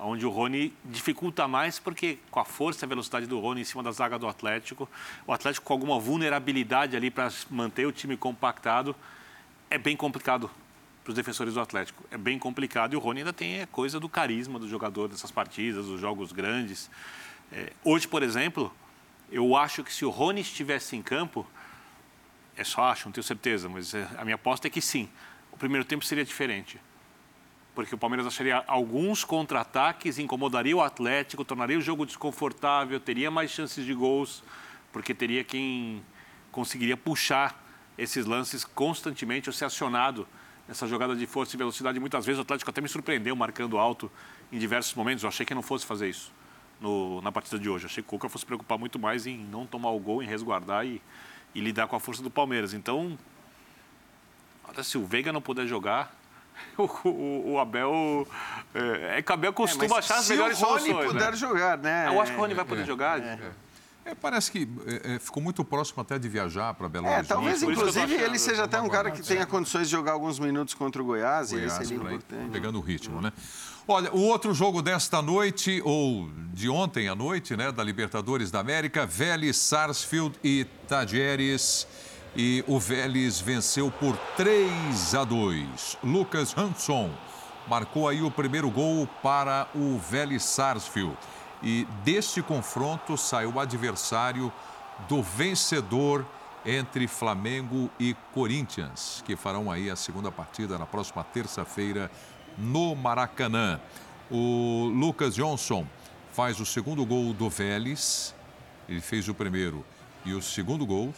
Onde o Rony dificulta mais, porque com a força e a velocidade do Rony em cima da zaga do Atlético, o Atlético com alguma vulnerabilidade ali para manter o time compactado, é bem complicado para os defensores do Atlético. É bem complicado e o Rony ainda tem a coisa do carisma do jogador dessas partidas, dos jogos grandes. É, hoje, por exemplo, eu acho que se o Rony estivesse em campo, é só acho, não tenho certeza, mas é, a minha aposta é que sim. O primeiro tempo seria diferente. Porque o Palmeiras acharia alguns contra-ataques, incomodaria o Atlético, tornaria o jogo desconfortável, teria mais chances de gols, porque teria quem conseguiria puxar esses lances constantemente ou ser acionado nessa jogada de força e velocidade. Muitas vezes o Atlético até me surpreendeu marcando alto em diversos momentos. Eu achei que não fosse fazer isso no- na partida de hoje. Eu achei que o Cuca fosse preocupar muito mais em não tomar o gol, em resguardar e, e lidar com a força do Palmeiras. Então, olha, se o Veiga não puder jogar, o, o- o Abel. É, é que o Abel costuma mas achar as se melhores o Rony soluções. puder né? jogar, né? Eu acho que o Rony vai É, poder é, jogar. É, parece que é, é, ficou muito próximo até de viajar para Belo É, Horizonte. talvez, eu tô inclusive, achando. ele seja até um cara que tenha condições de jogar alguns minutos contra o Goiás, e Goiás, esse seria importante. pegando o ritmo, né? Olha, o outro jogo desta noite, ou de ontem à noite, né, da Libertadores da América, Vélez, Sarsfield e Tajeres. E o Vélez venceu por 3 a 2. Lucas Hanson marcou aí o primeiro gol para o Vélez Sarsfield. E deste confronto saiu o adversário do vencedor entre Flamengo e Corinthians, que farão aí a segunda partida na próxima terça-feira no Maracanã. O Lucas Johnson faz o segundo gol do Vélez. Ele fez o primeiro e o segundo gol.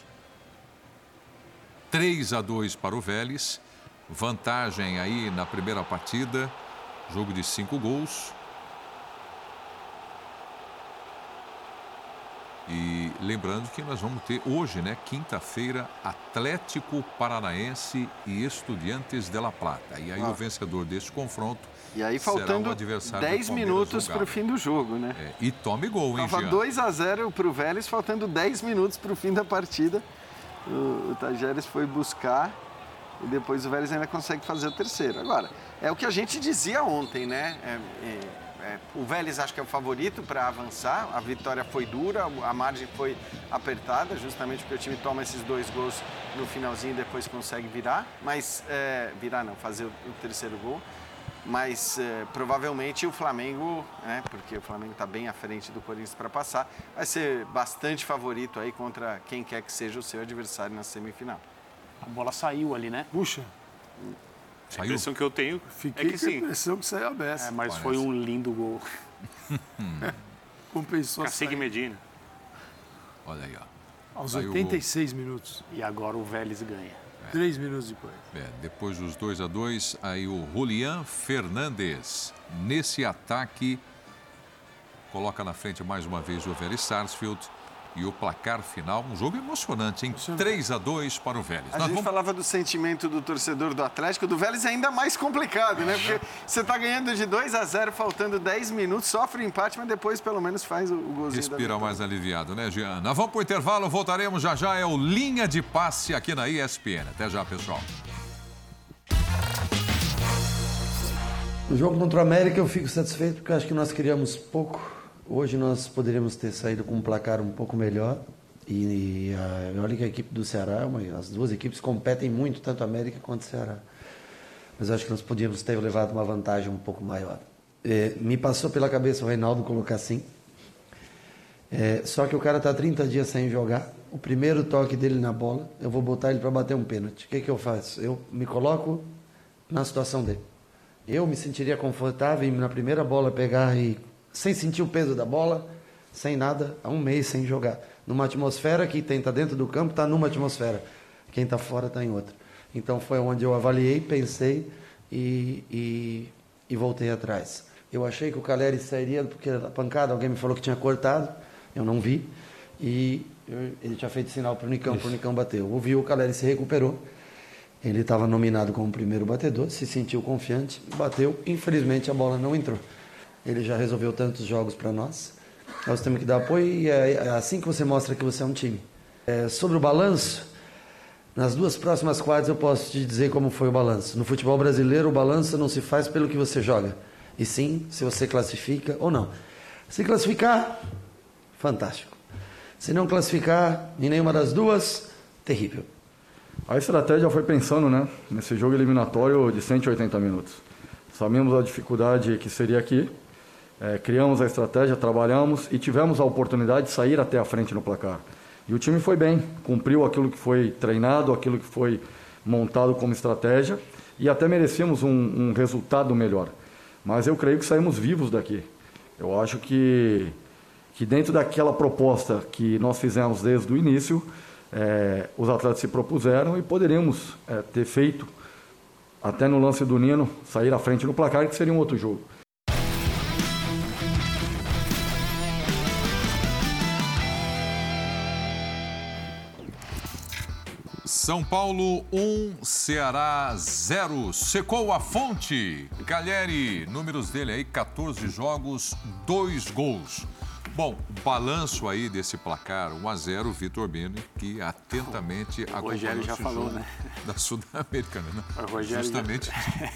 3 a 2 para o Vélez. Vantagem aí na primeira partida. Jogo de cinco gols. E lembrando que nós vamos ter hoje, né, quinta-feira, Atlético Paranaense e Estudiantes de La Plata. E aí Ah. o vencedor deste confronto E aí, faltando adversário do 10 Palmeiras minutos para o fim do jogo, né? É, e tome gol, hein, Tava Jean? 2 a 0 para o Vélez, faltando 10 minutos para o fim da partida. O, o Tajeres foi buscar e depois o Vélez ainda consegue fazer o terceiro. Agora, é o que a gente dizia ontem, né? É, é, é, o Vélez acho que é o favorito para avançar. A vitória foi dura, a margem foi apertada, justamente porque o time toma esses dois gols no finalzinho e depois consegue virar. Mas, é, virar não, fazer o, o terceiro gol. Mas é, provavelmente o Flamengo, né, porque o Flamengo está bem à frente do Corinthians para passar, vai ser bastante favorito aí contra quem quer que seja o seu adversário na semifinal. A bola saiu ali, né? Puxa. A impressão que eu tenho Fiquei é que com a sim. impressão que saiu a beça. É, mas foi um lindo gol. Compensou Cacique. Medina. Olha aí, ó. Aos Saiu o 86 minutos. E agora o Vélez ganha. Três minutos depois. É, depois dos 2 a 2 aí o Julian Fernandes. Nesse ataque, coloca na frente mais uma vez o Vélez Sarsfield. E o placar final, um jogo emocionante, hein? 3 a 2 para o Vélez. A Nós gente vamos- falava do sentimento do torcedor do Atlético, do Vélez é ainda mais complicado, né? Porque você tá ganhando de 2 a 0, faltando 10 minutos, sofre o empate, mas depois pelo menos faz o, o golzinho da Respira mais aliviado, né, Giana? Vamos para o intervalo, voltaremos já já. É o Linha de Passe aqui na ESPN. Até já, pessoal. No jogo contra o América eu fico satisfeito porque eu acho que nós criamos pouco. Hoje nós poderíamos ter saído com um placar um pouco melhor. E, ah, olha que a equipe do Ceará, é as duas equipes competem muito, tanto a América quanto o Ceará. Mas acho que nós podíamos ter levado uma vantagem um pouco maior. Eh, me passou pela cabeça o Reinaldo colocar assim. É, só que o cara está 30 dias sem jogar. O primeiro toque dele na bola, eu vou botar ele para bater um pênalti. O que, que eu faço? Eu me coloco na situação dele. Eu me sentiria confortável em na primeira bola pegar e sem sentir o peso da bola, sem nada, há um mês sem jogar. Numa atmosfera que quem está dentro do campo está numa atmosfera, quem está fora está em outra. Então foi onde eu avaliei, pensei e, e, e voltei atrás. Eu achei que o Caleri sairia porque a pancada, alguém me falou que tinha cortado, eu não vi. E eu- ele tinha feito sinal para o Nicão, para o Nicão bateu. Eu vi o Caleri se recuperou. Ele estava nominado como primeiro batedor, se sentiu confiante, bateu. Infelizmente a bola não entrou. Ele já resolveu tantos jogos para nós. Nós temos que dar apoio e é é assim que você mostra que você é um time. É, sobre o balanço, nas duas próximas quadras eu posso te dizer como foi o balanço. No futebol brasileiro, o balanço não se faz pelo que você joga, e sim se você classifica ou não. Se classificar, fantástico. Se não classificar em nenhuma das duas, terrível. A estratégia foi pensando né, nesse jogo eliminatório de 180 minutos. Sabemos a dificuldade que seria aqui, eh, criamos a estratégia, trabalhamos e tivemos a oportunidade de sair até a frente no placar. E o time foi bem, cumpriu aquilo que foi treinado, aquilo que foi montado como estratégia e até merecíamos um, um resultado melhor. Mas eu creio que saímos vivos daqui. Eu acho que, que dentro daquela proposta que nós fizemos desde o início, eh, os atletas se propuseram e poderíamos eh, ter feito, até no lance do Nino, sair à frente no placar, que seria um outro jogo. São Paulo 1, Ceará 0. Secou a fonte. Galheri, números dele aí, 14 jogos, 2 gols. Bom, balanço aí desse placar 1 a 0 Vitor Bene, que atentamente acompanhou Rogério já falou, né? Da Sul-Americana, né? O Rogério já- justamente,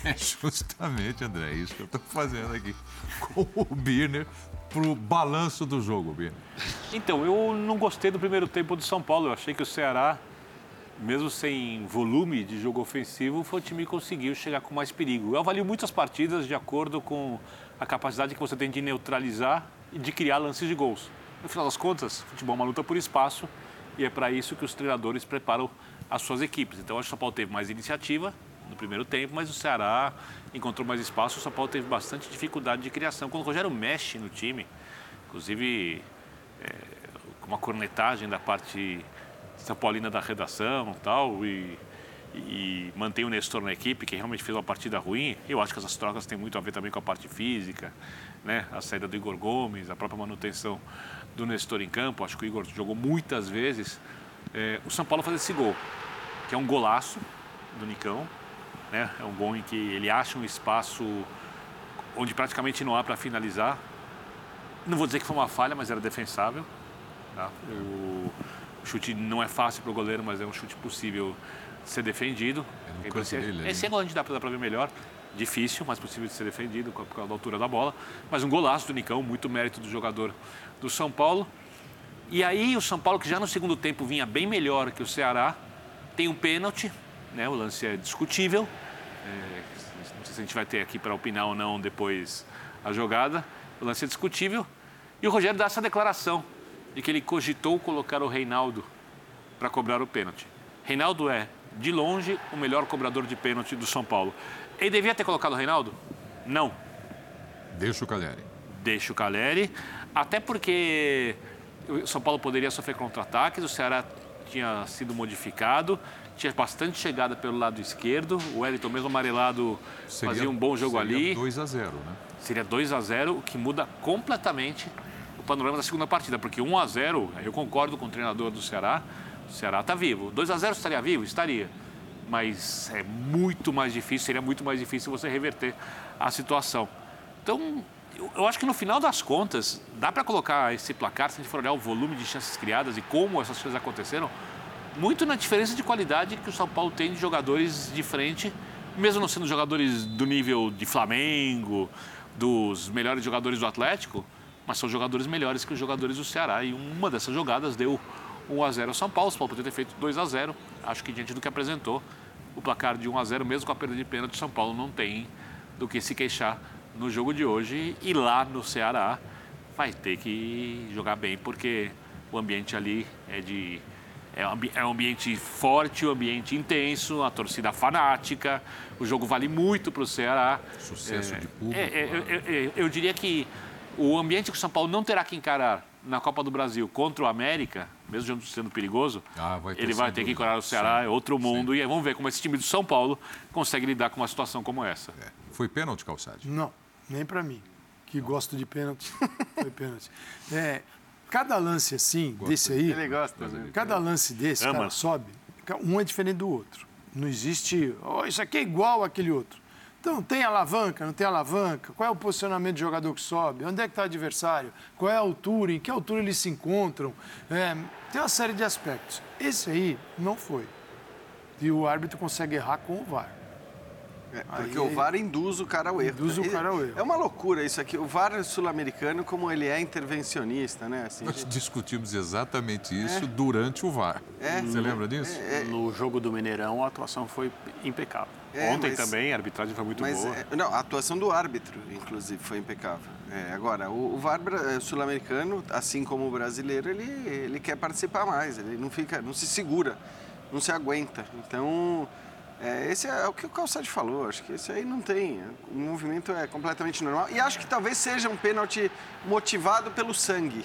é justamente, André, é isso que eu estou fazendo aqui com o Birner pro balanço do jogo, Birner. Então, eu não gostei do primeiro tempo do São Paulo. Eu achei que o Ceará, mesmo sem volume de jogo ofensivo, foi o time que conseguiu chegar com mais perigo. Eu avalio muitas partidas de acordo com a capacidade que você tem de neutralizar e de criar lances de gols. No final das contas, futebol é uma luta por espaço e é para isso que os treinadores preparam as suas equipes. Então, acho que o São Paulo teve mais iniciativa no primeiro tempo, mas o Ceará encontrou mais espaço. O São Paulo teve bastante dificuldade de criação. Quando o Rogério mexe no time, inclusive é, com uma cornetagem da parte São Paulina da redação tal, e, e mantém o Nestor na equipe, que realmente fez uma partida ruim. Eu acho que essas trocas têm muito a ver também com a parte física, né? a saída do Igor Gomes, a própria manutenção do Nestor em campo. Acho que o Igor jogou muitas vezes. É, o São Paulo faz esse gol, que é um golaço do Nicão. Né? É um gol em que ele acha um espaço onde praticamente não há para finalizar. Não vou dizer que foi uma falha, mas era defensável. tá? O chute não é fácil para o goleiro, mas é um chute possível ser defendido. no canto Esse, dele esse ângulo a gente dá para ver melhor. Difícil, mas possível de ser defendido por causa da altura da bola. Mas um golaço do Nicão, muito mérito do jogador do São Paulo. E aí o São Paulo, que já no segundo tempo vinha bem melhor que o Ceará, tem um pênalti, né? o lance é discutível. É, não sei se a gente vai ter aqui para opinar ou não depois a jogada. O lance é discutível. E o Rogério dá essa declaração de que ele cogitou colocar o Reinaldo para cobrar o pênalti. Reinaldo é, de longe, o melhor cobrador de pênalti do São Paulo. Ele devia ter colocado o Reinaldo? Não. Deixa o Caleri. Deixa o Caleri. Até porque o São Paulo poderia sofrer contra-ataques, o Ceará tinha sido modificado, tinha bastante chegada pelo lado esquerdo, o Wellington mesmo amarelado Seria- fazia um bom jogo seria ali. 2 a 0 né? Seria 2 a 0 o que muda completamente panorama da segunda partida, porque 1 a 0 eu concordo com o treinador do Ceará, o Ceará está vivo. 2 a 0 estaria vivo? Estaria. Mas é muito mais difícil, seria muito mais difícil você reverter a situação. Então, eu, acho que no final das contas, dá para colocar esse placar, se a gente for olhar o volume de chances criadas e como essas coisas aconteceram, muito na diferença de qualidade que o São Paulo tem de jogadores de frente, mesmo não sendo jogadores do nível de Flamengo, dos melhores jogadores do Atlético, mas são jogadores melhores que os jogadores do Ceará. E uma dessas jogadas deu 1 a 0 ao São Paulo. O São Paulo poderia ter feito 2 a 0 Acho que diante do que apresentou, o placar de 1 a 0 mesmo com a perda de pênalti, o São Paulo não tem do que se queixar no jogo de hoje. E lá no Ceará vai ter que jogar bem, porque o ambiente ali é de é um, é ambiente forte, um ambiente intenso, a torcida fanática. O jogo vale muito para o Ceará. Sucesso É, de público. é, é, eu- eu- eu- eu diria que o ambiente que o São Paulo não terá que encarar na Copa do Brasil contra o América, mesmo sendo perigoso, Ah, vai ele vai ter que dúvida. encarar o Ceará, Sim, é outro mundo. E aí vamos ver como esse time do São Paulo consegue lidar com uma situação como essa. Foi pênalti, Calçade? Não, nem para mim, que gosto de pênalti. Foi pênalti. É, cada lance assim, desse aí. Ele gosta, né? Cada lance desse, Ama. cara, sobe. Um é diferente do outro. Não existe. "Oh, isso aqui é igual àquele outro. Então, tem alavanca, não tem alavanca? Qual é o posicionamento do jogador que sobe? Onde é que está o adversário? Qual é a altura? Em que altura eles se encontram? É, tem uma série de aspectos. Esse aí não foi. E o árbitro consegue errar com o VAR. É, porque Aí- o VAR induz o cara ao erro. Induz o cara ao erro. É uma loucura isso aqui. O VAR sul-americano, como ele é intervencionista, né? Assim, Nós discutimos exatamente isso durante o VAR. É. Você lembra disso? No jogo do Mineirão, a atuação foi impecável. É, Ontem mas- também, a arbitragem foi muito Mas, boa. é, não, a atuação do árbitro, inclusive, foi impecável. É, agora, o, o VAR sul-americano, assim como o brasileiro, ele, ele quer participar mais, ele não fica, não se segura, não se aguenta. Então, é, esse é o que o Calçade falou, acho que esse aí não tem. O movimento é completamente normal. E acho que talvez seja um pênalti motivado pelo sangue.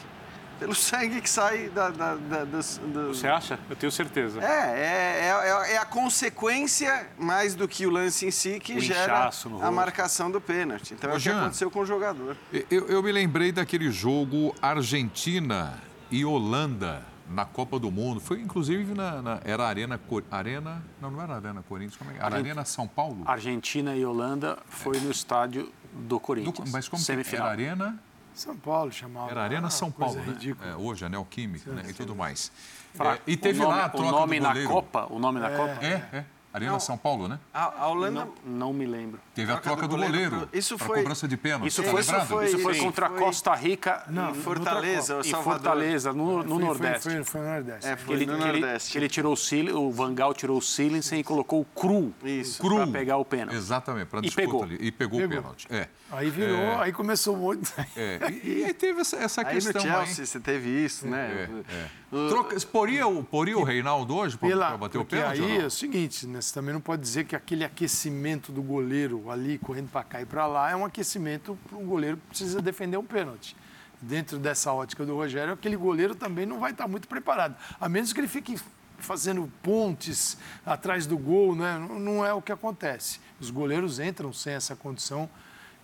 Pelo sangue que sai da, da, da- dos, dos- Você acha? Eu tenho certeza. é, é, é, é a consequência, mais do que o lance em si, que O gera a marcação do pênalti. Então é Ô, o que aconteceu com o jogador. Eu, eu me lembrei daquele jogo Argentina e Holanda na Copa do Mundo. Foi inclusive na. na- era Arena. Arena. Não, não era Arena Corinthians. Como é? Era Argen- Arena São Paulo? Argentina e Holanda foi no estádio do Corinthians. Do- mas como que semifinal. era Arena? São Paulo chamava. Era Arena Ah, São Paulo, né? É, hoje, Anel Química né? e tudo mais. É, e teve o nome, lá a troca o nome do na goleiro. Copa, o nome na É, Copa? É, é. Arena Não. São Paulo, né? A, a Holanda. Não, não me lembro. Teve a troca do goleiro. Isso pra foi- cobrança de pênalti. Isso tá foi, isso foi, isso foi contra foi- Costa Rica Não, em Fortaleza, em. Fortaleza, no, no Foi- Nordeste. Foi, foi no Nordeste. É, Que foi ele, no que ele- Nordeste. que ele tirou o Silen, o Vangal tirou o Silensen e colocou o Cru, Isso. para pegar o pênalti. Exatamente, para E disputa pegou. ali. E pegou, Pegou. o pênalti. É. Aí virou, É. aí começou monte. É, e, e aí teve essa, essa Aí questão no Chelsea você teve isso, aí. né? É, é. Troca, poria, o, poria o Reinaldo hoje para bater o pênalti? aí é o seguinte, né, você também não pode dizer que aquele aquecimento do goleiro ali, correndo para cá e para lá, é um aquecimento para um goleiro que precisa defender um pênalti. Dentro dessa ótica do Rogério, aquele goleiro também não vai estar muito preparado. A menos que ele fique fazendo pontes atrás do gol, né? não, não é o que acontece. Os goleiros entram sem essa condição,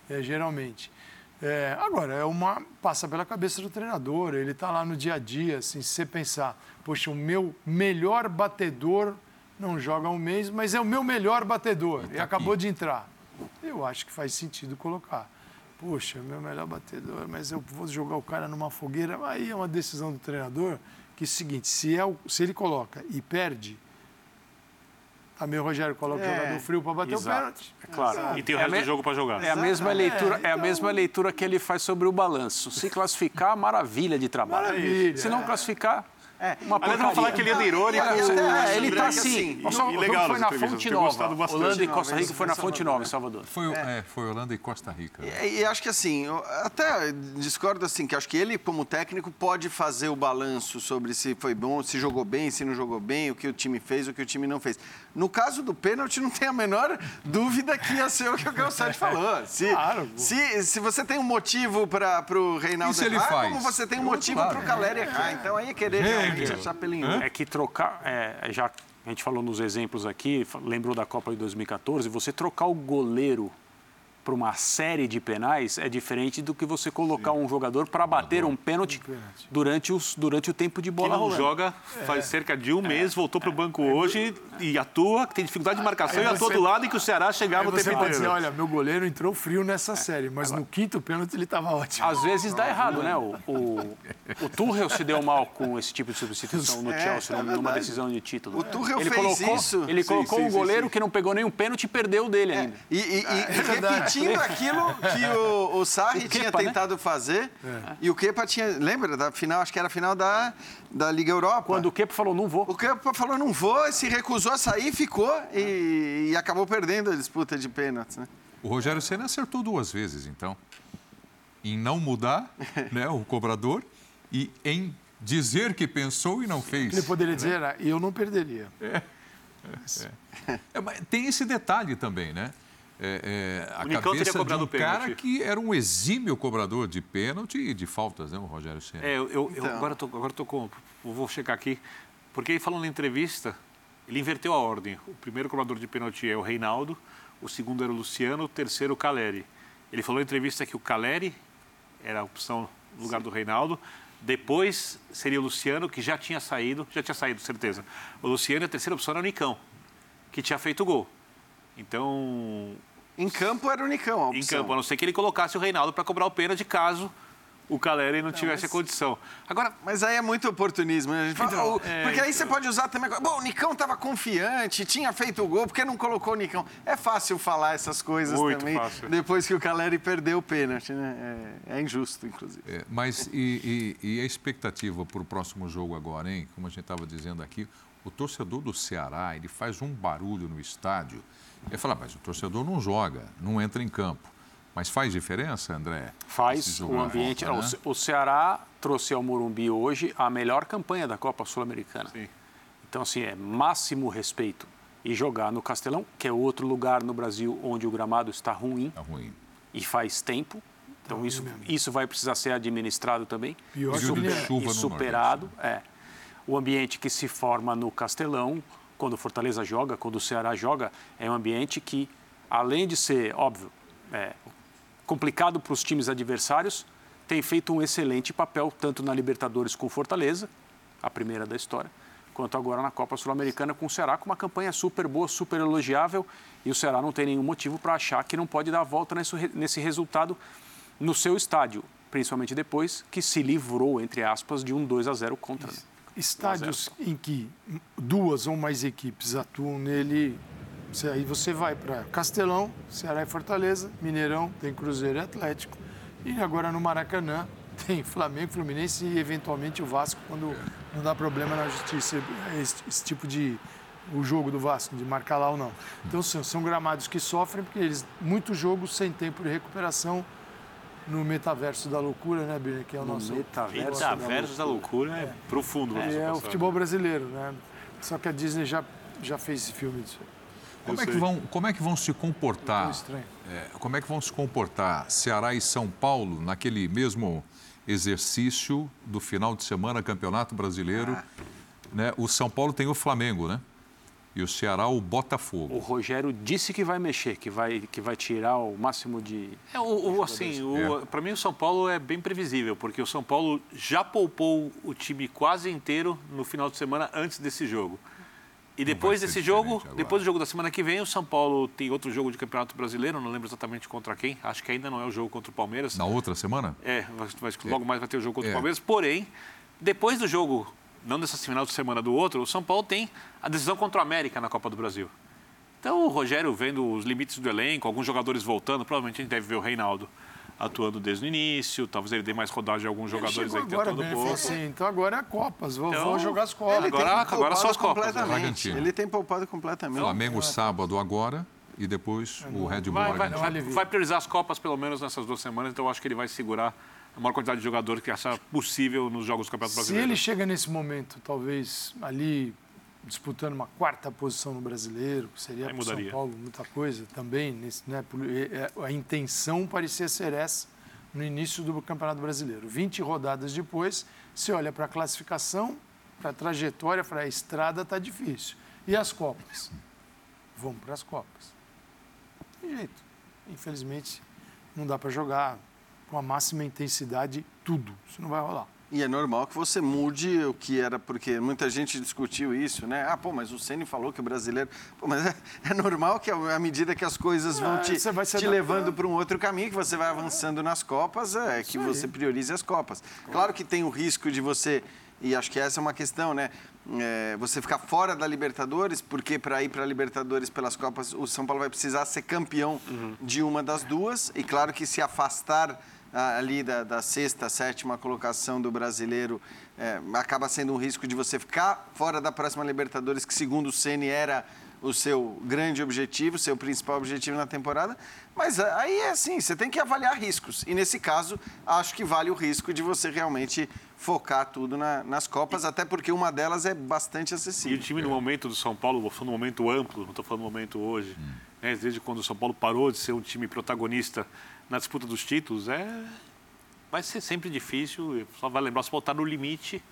é, geralmente. É, agora, é uma passa pela cabeça do treinador, ele está lá no dia a dia, assim, se você pensar, poxa, o meu melhor batedor não joga um mês, mas é o meu melhor batedor e, acabou de entrar. Eu acho que faz sentido colocar. Poxa, meu melhor batedor, mas eu vou jogar o cara numa fogueira. Aí é uma decisão do treinador que é o seguinte, se, é o- se ele coloca e perde, também o Rogério coloca o É, jogador frio para bater exato. o pênalti. É claro. Exato. E tem o É a resto me- do jogo para jogar. É a mesma leitura, É, é, a então- mesma leitura que ele faz sobre o balanço. Se classificar, maravilha de trabalho. Maravilha, Se não é. classificar, É, Uma Aliás, vamos falar que ele é irônico. É, ele André, tá que assim. assim, Só, jogo foi na Fonte Nova. Holanda e Costa Rica foi na Fonte Nova, em Salvador. Foi, é, foi Holanda e Costa Rica. E, e acho que assim, eu até discordo assim, que acho que ele, como técnico, pode fazer o balanço sobre se foi bom, se jogou bem, se não jogou bem, o que o time fez, o que o time não fez. No caso do pênalti, não tem a menor dúvida que ia ser o que o Calçade falou. Se, se, se você tem um motivo para o Reinaldo ele errar, como você tem um motivo para o Caleri errar. Então aí é querer realmente achar pelinho. É que trocar, é, já a gente falou nos exemplos aqui, lembrou da Copa de 2014, você trocar o goleiro para uma série de penais é diferente do que você colocar um jogador para bater um pênalti durante, os, durante o tempo de Que bola não rolando. joga faz cerca de um mês, voltou para o banco hoje e atua, que tem dificuldade de marcação Aí e atua você- do lado e que o Ceará Aí chegava o você tempo pode inteiro. dizer, olha, meu goleiro entrou frio nessa série, mas no quinto pênalti ele estava ótimo. Às vezes dá errado, né? O, o, o Tuchel se deu mal com esse tipo de substituição no É, Chelsea, é numa verdade. decisão de título. O Tuchel ele fez colocou, isso. Ele Sim, colocou sim, um sim, goleiro sim. que não pegou nenhum pênalti e perdeu dele ainda. E, e- e- É e verdade. Repetindo aquilo que o, o Sarri O tinha Kepa, né? tentado fazer. E o Kepa tinha. Lembra da final? Acho que era a final da, da Liga Europa. Quando o Kepa falou, não vou. O Kepa falou, não vou, se recusou a sair, ficou e, e acabou perdendo a disputa de pênaltis, né? O Rogério Senna acertou duas vezes, então. Em não mudar né, o cobrador e em dizer que pensou e não fez. Ele poderia né? dizer, era, eu não perderia. É. É. É, mas tem esse detalhe também, né? É, é, a O Nicão teria cabeça de cobrado um o pênalti. cara que era um exímio cobrador de pênalti e de faltas, né, o Rogério Senna? É, eu, eu- eu Então. agora tô, agora tô com, eu vou checar aqui, porque ele falou na entrevista, ele inverteu a ordem. O primeiro cobrador de pênalti é o Reinaldo, o segundo era o Luciano, o terceiro o Caleri. Ele falou na entrevista que o Caleri era a opção no lugar do Reinaldo. Depois seria o Luciano, que já tinha saído, já tinha saído, certeza. O Luciano e a terceira opção era o Nicão, que tinha feito o gol. Então. Em campo era o Nicão, a Em campo, a não ser que ele colocasse o Reinaldo para cobrar o pênalti caso o Caleri não, tivesse mas- a condição. Agora, Mas aí é muito oportunismo, né? A gente fala, Então, é, porque aí você pode usar também. Bom, o Nicão estava confiante, tinha feito o gol, por que não colocou o Nicão? É fácil falar essas coisas Muito também fácil. depois que o Caleri perdeu o pênalti, né? É, é injusto, inclusive. É, mas e, e- e a expectativa para o próximo jogo agora, hein? Como a gente estava dizendo aqui, o torcedor do Ceará, ele faz um barulho no estádio. Ele fala, mas o torcedor não joga, não entra em campo. Mas faz diferença, André? Faz o ambiente. volta, o né? O Ceará trouxe ao Morumbi hoje a melhor campanha da Copa Sul-Americana. Então, assim, é máximo respeito. E jogar no Castelão, que é outro lugar no Brasil onde o gramado está ruim. Está ruim. E faz tempo. Então, isso, isso vai precisar ser administrado também. Pior e, que o Mineirão. e Chuva no superado. É. O ambiente que se forma no Castelão, quando o Fortaleza joga, quando o Ceará joga, é um ambiente que, além de ser, óbvio, é, complicado para os times adversários, tem feito um excelente papel tanto na Libertadores com Fortaleza, a primeira da história, quanto agora na Copa Sul-Americana com o Ceará, com uma campanha super boa, super elogiável, e o Ceará não tem nenhum motivo para achar que não pode dar a volta nesse, nesse resultado no seu estádio, principalmente depois que se livrou, entre aspas, de um 2 a 0 contra. Estádios em que duas ou mais equipes atuam nele, você- aí você vai para Castelão, Ceará e Fortaleza, Mineirão, tem Cruzeiro e Atlético, e agora no Maracanã tem Flamengo, Fluminense e eventualmente o Vasco, quando não dá problema na justiça esse, esse tipo de o jogo do Vasco, de marcar lá ou não. Então são, são gramados que sofrem, porque eles, muitos jogos sem tempo de recuperação no metaverso da loucura, né, Birner? Que é o No nosso metaverso Metaverso da loucura é, profundo. é, é o futebol brasileiro, né? Só que a Disney já, já fez esse filme disso. Como é, que vão, como é que vão se comportar? É, como é que vão se comportar Ceará e São Paulo naquele mesmo exercício do final de semana, Campeonato Brasileiro? Né? O São Paulo tem o Flamengo, né? E o Ceará o Botafogo. O Rogério disse que vai mexer, que vai, que vai tirar o máximo de. É, o, o, assim, o, para mim o São Paulo é bem previsível, porque o São Paulo já poupou o time quase inteiro no final de semana antes desse jogo. E depois desse jogo, agora. depois do jogo da semana que vem, o São Paulo tem outro jogo de Campeonato Brasileiro, não lembro exatamente contra quem, acho que ainda não é o jogo contra o Palmeiras. Na outra semana? É, mas, mas logo mais vai ter o jogo contra É. o Palmeiras. Porém, depois do jogo, não dessa final de semana do outro, o São Paulo tem a decisão contra o América na Copa do Brasil. Então o Rogério vendo os limites do elenco, alguns jogadores voltando, provavelmente a gente deve ver o Reinaldo. Atuando desde o início, talvez ele dê mais rodagem a alguns jogadores aí que agora, atuando bem, pouco. assim, então agora é Copas, vou, Então, vou jogar as Copas. Agora- agora só as Copas, né? Ele tem poupado completamente. Flamengo sábado agora e depois o Red Bull Vai, vai, vai, vai priorizar as Copas pelo menos nessas duas semanas, então eu acho que ele vai segurar a maior quantidade de jogadores que achar possível nos jogos do Campeonato Se Brasileiro. ele chega nesse momento, talvez ali disputando uma quarta posição no brasileiro, que seria para São. Paulo muita coisa também. Nesse, né, é- é- a intenção parecia ser essa no início do Campeonato Brasileiro. 20 rodadas depois, você olha para a classificação, para a trajetória, para a estrada, está difícil. E as Copas? Vamos para as Copas. Não tem jeito. Infelizmente, não dá para jogar com a máxima intensidade tudo. Isso não vai rolar. E é normal que você mude o que era, porque muita gente discutiu isso, né? Ah, pô, mas o Ceni falou que o brasileiro. Pô, mas é, é normal que à medida que as coisas vão É, te, te adaptando. levando para um outro caminho, que você vai avançando nas Copas, é que aí. você priorize as Copas. Claro que tem o risco de você, e acho que essa é uma questão, né? É, você ficar fora da Libertadores, porque para ir para a Libertadores pelas Copas, o São Paulo vai precisar ser campeão de uma das duas, e claro que se afastar ah, ali da, da sexta, sétima colocação do brasileiro, é, acaba sendo um risco de você ficar fora da próxima Libertadores, que segundo o Ceni era o seu grande objetivo, seu principal objetivo na temporada. Mas ah, aí é assim, você tem que avaliar riscos. E nesse caso, acho que vale o risco de você realmente focar tudo na- nas Copas, até porque uma delas é bastante E acessível. o time no momento do São Paulo, foi num momento amplo, não estou falando no momento hoje, né, desde quando o São Paulo parou de ser um time protagonista na disputa dos títulos, é vai ser sempre difícil, só vai lembrar se voltar no limite,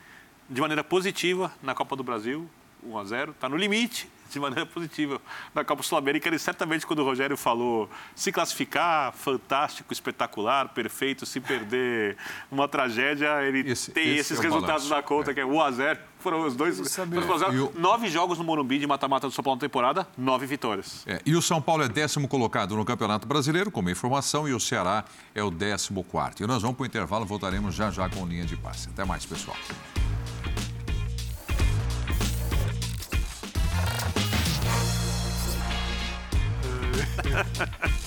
de maneira positiva, na Copa do Brasil, 1 a 0 está no limite, de maneira positiva, na Copa Sul-Americana, e certamente quando o Rogério falou se classificar, fantástico, espetacular, perfeito, se perder uma tragédia, ele tem esse esses é resultados balanço. na conta, que é 1 a 0 foram os dois. o- Nove jogos no Morumbi de mata-mata do São Paulo na temporada, nove vitórias. É, e o São Paulo é décimo colocado no Campeonato Brasileiro, como informação, e o Ceará é o décimo quarto. E nós vamos para o intervalo, voltaremos já já com linha de passe. Até mais, pessoal.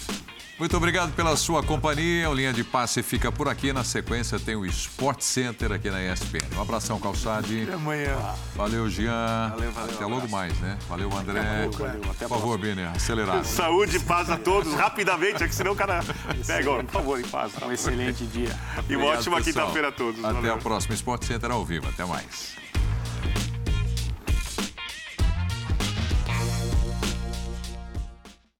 Muito obrigado pela sua companhia. O Linha de Passe fica por aqui. Na sequência tem o Sport Center aqui na ESPN. Um abração, Calçade. Até amanhã. Valeu, Jean. Valeu, valeu, Até logo abraço. mais, né? Valeu, André. valeu, até Por favor, Biner, acelerado. Saúde e paz a todos, rapidamente, é que senão o cara pega, ó, por favor, em paz. Um excelente dia. E uma Obrigado, ótima quinta-feira a todos. Até Valeu. a próxima Sport Center ao vivo. Até mais.